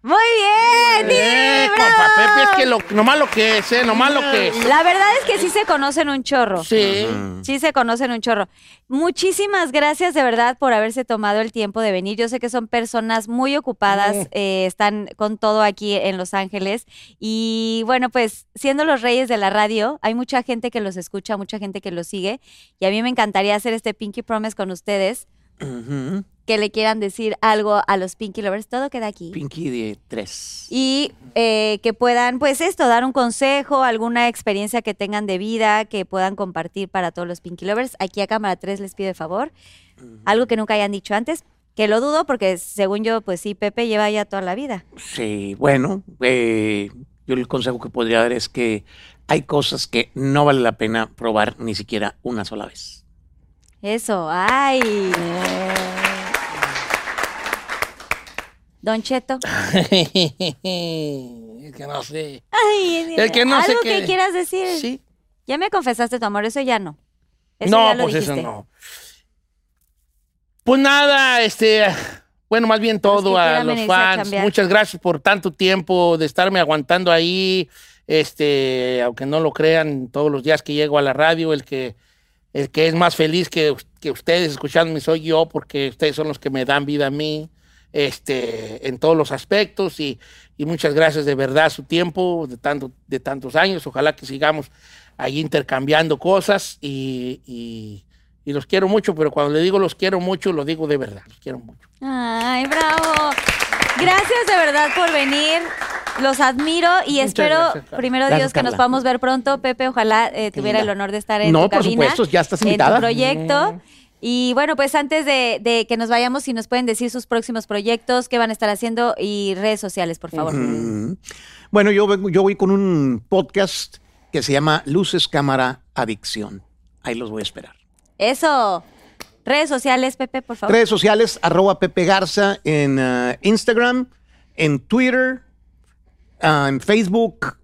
Muy bien, Eh, sí, compa. Pepe, es que lo, nomás lo que es, eh, nomás lo que es. La verdad es que sí se conocen un chorro. Sí. Sí se conocen un chorro. Muchísimas gracias de verdad por haberse tomado el tiempo de venir. Yo sé que son personas muy ocupadas, Mm. eh, están con todo aquí en Los Ángeles. Y bueno, pues siendo los reyes de la radio, hay mucha gente que los escucha, mucha gente que los sigue. Y a mí me encantaría hacer este Pinky Promise con ustedes, Que le quieran decir algo a los Pinky Lovers. Todo queda aquí. Pinky de tres. y eh, que puedan, pues esto, dar un consejo, alguna experiencia que tengan de vida, que puedan compartir para todos los Pinky Lovers. Aquí a Cámara 3 les pido de favor, algo que nunca hayan dicho antes, que lo dudo porque según yo, pues sí, Pepe lleva ya toda la vida. Sí, bueno, eh, yo el consejo que podría dar es que hay cosas que no vale la pena probar ni siquiera una sola vez. Eso, ay. Don Cheto. es que no sé. Ay, El que no sé algo qué- que quieras decir. Sí. Ya me confesaste tu amor, eso ya no. Eso no, ya lo pues eso no. Pues nada, este, bueno, más bien todo que a los a fans. Muchas gracias por tanto tiempo de estarme aguantando ahí. Este, aunque no lo crean, todos los días que llego a la radio, el que, el que es más feliz que, que ustedes escuchándome soy yo, porque ustedes son los que me dan vida a mí, este, en todos los aspectos. Y, muchas gracias de verdad su tiempo de, tanto, de tantos años. Ojalá que sigamos ahí intercambiando cosas y, y- y los quiero mucho, pero cuando le digo los quiero mucho, lo digo de verdad, los quiero mucho. Ay, bravo. Gracias de verdad por venir. Los admiro y Muchas espero, gracias, primero Gracias, Dios, que nos Carla. podamos ver pronto. Pepe, ojalá eh, tuviera el honor de estar en No, tu por cabina. supuesto, ya estás En invitada. tu proyecto. Y bueno, pues antes de, de que nos vayamos, si nos pueden decir sus próximos proyectos, qué van a estar haciendo y redes sociales, por favor. Mm. Bueno, yo, vengo- yo voy con un podcast que se llama Luces, Cámara, Adicción. ahí los voy a esperar. Eso. Redes sociales, Pepe, por favor. Redes sociales, arroba Pepe Garza en ah, Instagram, en Twitter, ah, en Facebook,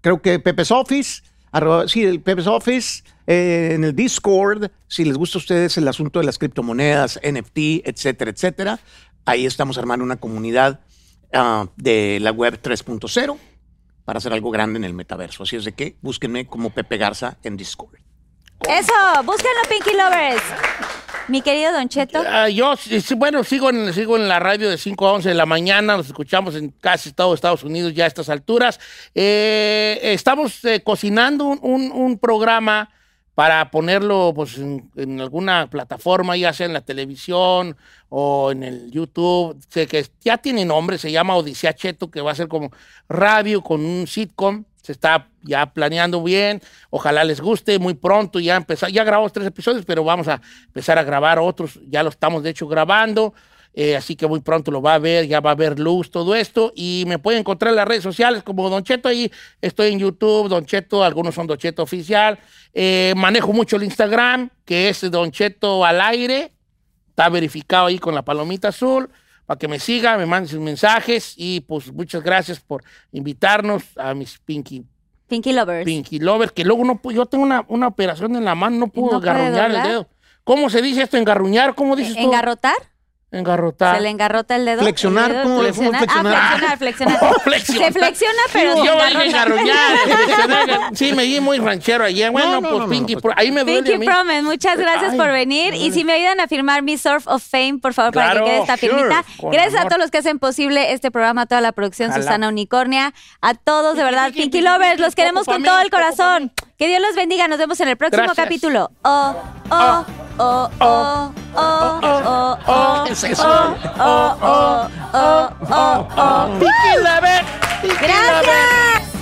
creo que Pepe's Office, arroba- sí, el Pepe's Office, eh, en el Discord, si les gusta a ustedes el asunto de las criptomonedas, NFT, etcétera, etcétera. Ahí estamos armando una comunidad ah, de la web 3.0 para hacer algo grande en el metaverso. Así es de que búsquenme como Pepe Garza en Discord. Eso. Búsquenlo, Pinky Lovers. Mi querido Don Cheto. Ah, yo, bueno, sigo en, sigo en la radio de 5 a 11 de la mañana, nos escuchamos en casi todo Estados Unidos ya a estas alturas. Eh, estamos eh, cocinando un, programa para ponerlo pues, en, en alguna plataforma, ya sea en la televisión o en el YouTube. Sé que ya tiene nombre, se llama Odisea Cheto, que va a ser como radio con un sitcom. Se está ya planeando bien. Ojalá les guste muy pronto. Ya empezar, ya grabamos tres episodios, pero vamos a empezar a grabar otros. Ya lo estamos de hecho grabando. Eh, así que muy pronto lo va a ver, ya va a ver luz, todo esto. Y me pueden encontrar en las redes sociales como Don Cheto. Ahí estoy en YouTube, Don Cheto, algunos son Don Cheto Oficial. Eh, manejo mucho el Instagram, que es Don Cheto al aire. Está verificado ahí con la palomita azul. Para que me siga, me manden sus mensajes. Y pues muchas gracias por invitarnos a mis Pinky, Pinky Lovers. Pinky Lovers. Que luego no yo tengo una, una operación en la mano, no puedo no el dedo. ¿Cómo se dice esto? ¿Engarruñar? ¿Cómo dices tú? ¿Engarrotar? Engarrotar. Se le engarrota el dedo. Flexionar, El dedo ¿cómo le- cómo Ah, flexionar, flexionar. Flexiona. Se flexiona, pero Sí, yo flexionar. Sí, me di muy ranchero ayer. Bueno, No, no, pues no, no, Pinky, pues- Pro- ahí me duele a Pinky mí. Promise, muchas gracias Ay, por venir. Y si me ayudan a firmar mi Surf of Fame, por favor, para que quede esta sure, firmita. Gracias a todos los que hacen posible este programa, a toda la producción, Ojalá. Susana Unicornia, a todos, de verdad, Pinky, Pinky Pinky, Lovers, Pinky, los queremos con mí, todo el corazón. Que Dios los bendiga, nos vemos en el próximo Gracias. capítulo. Oh, oh, oh, oh, oh, oh, oh, ¿Qué es eso? oh, oh, oh, oh, oh, oh. Gracias.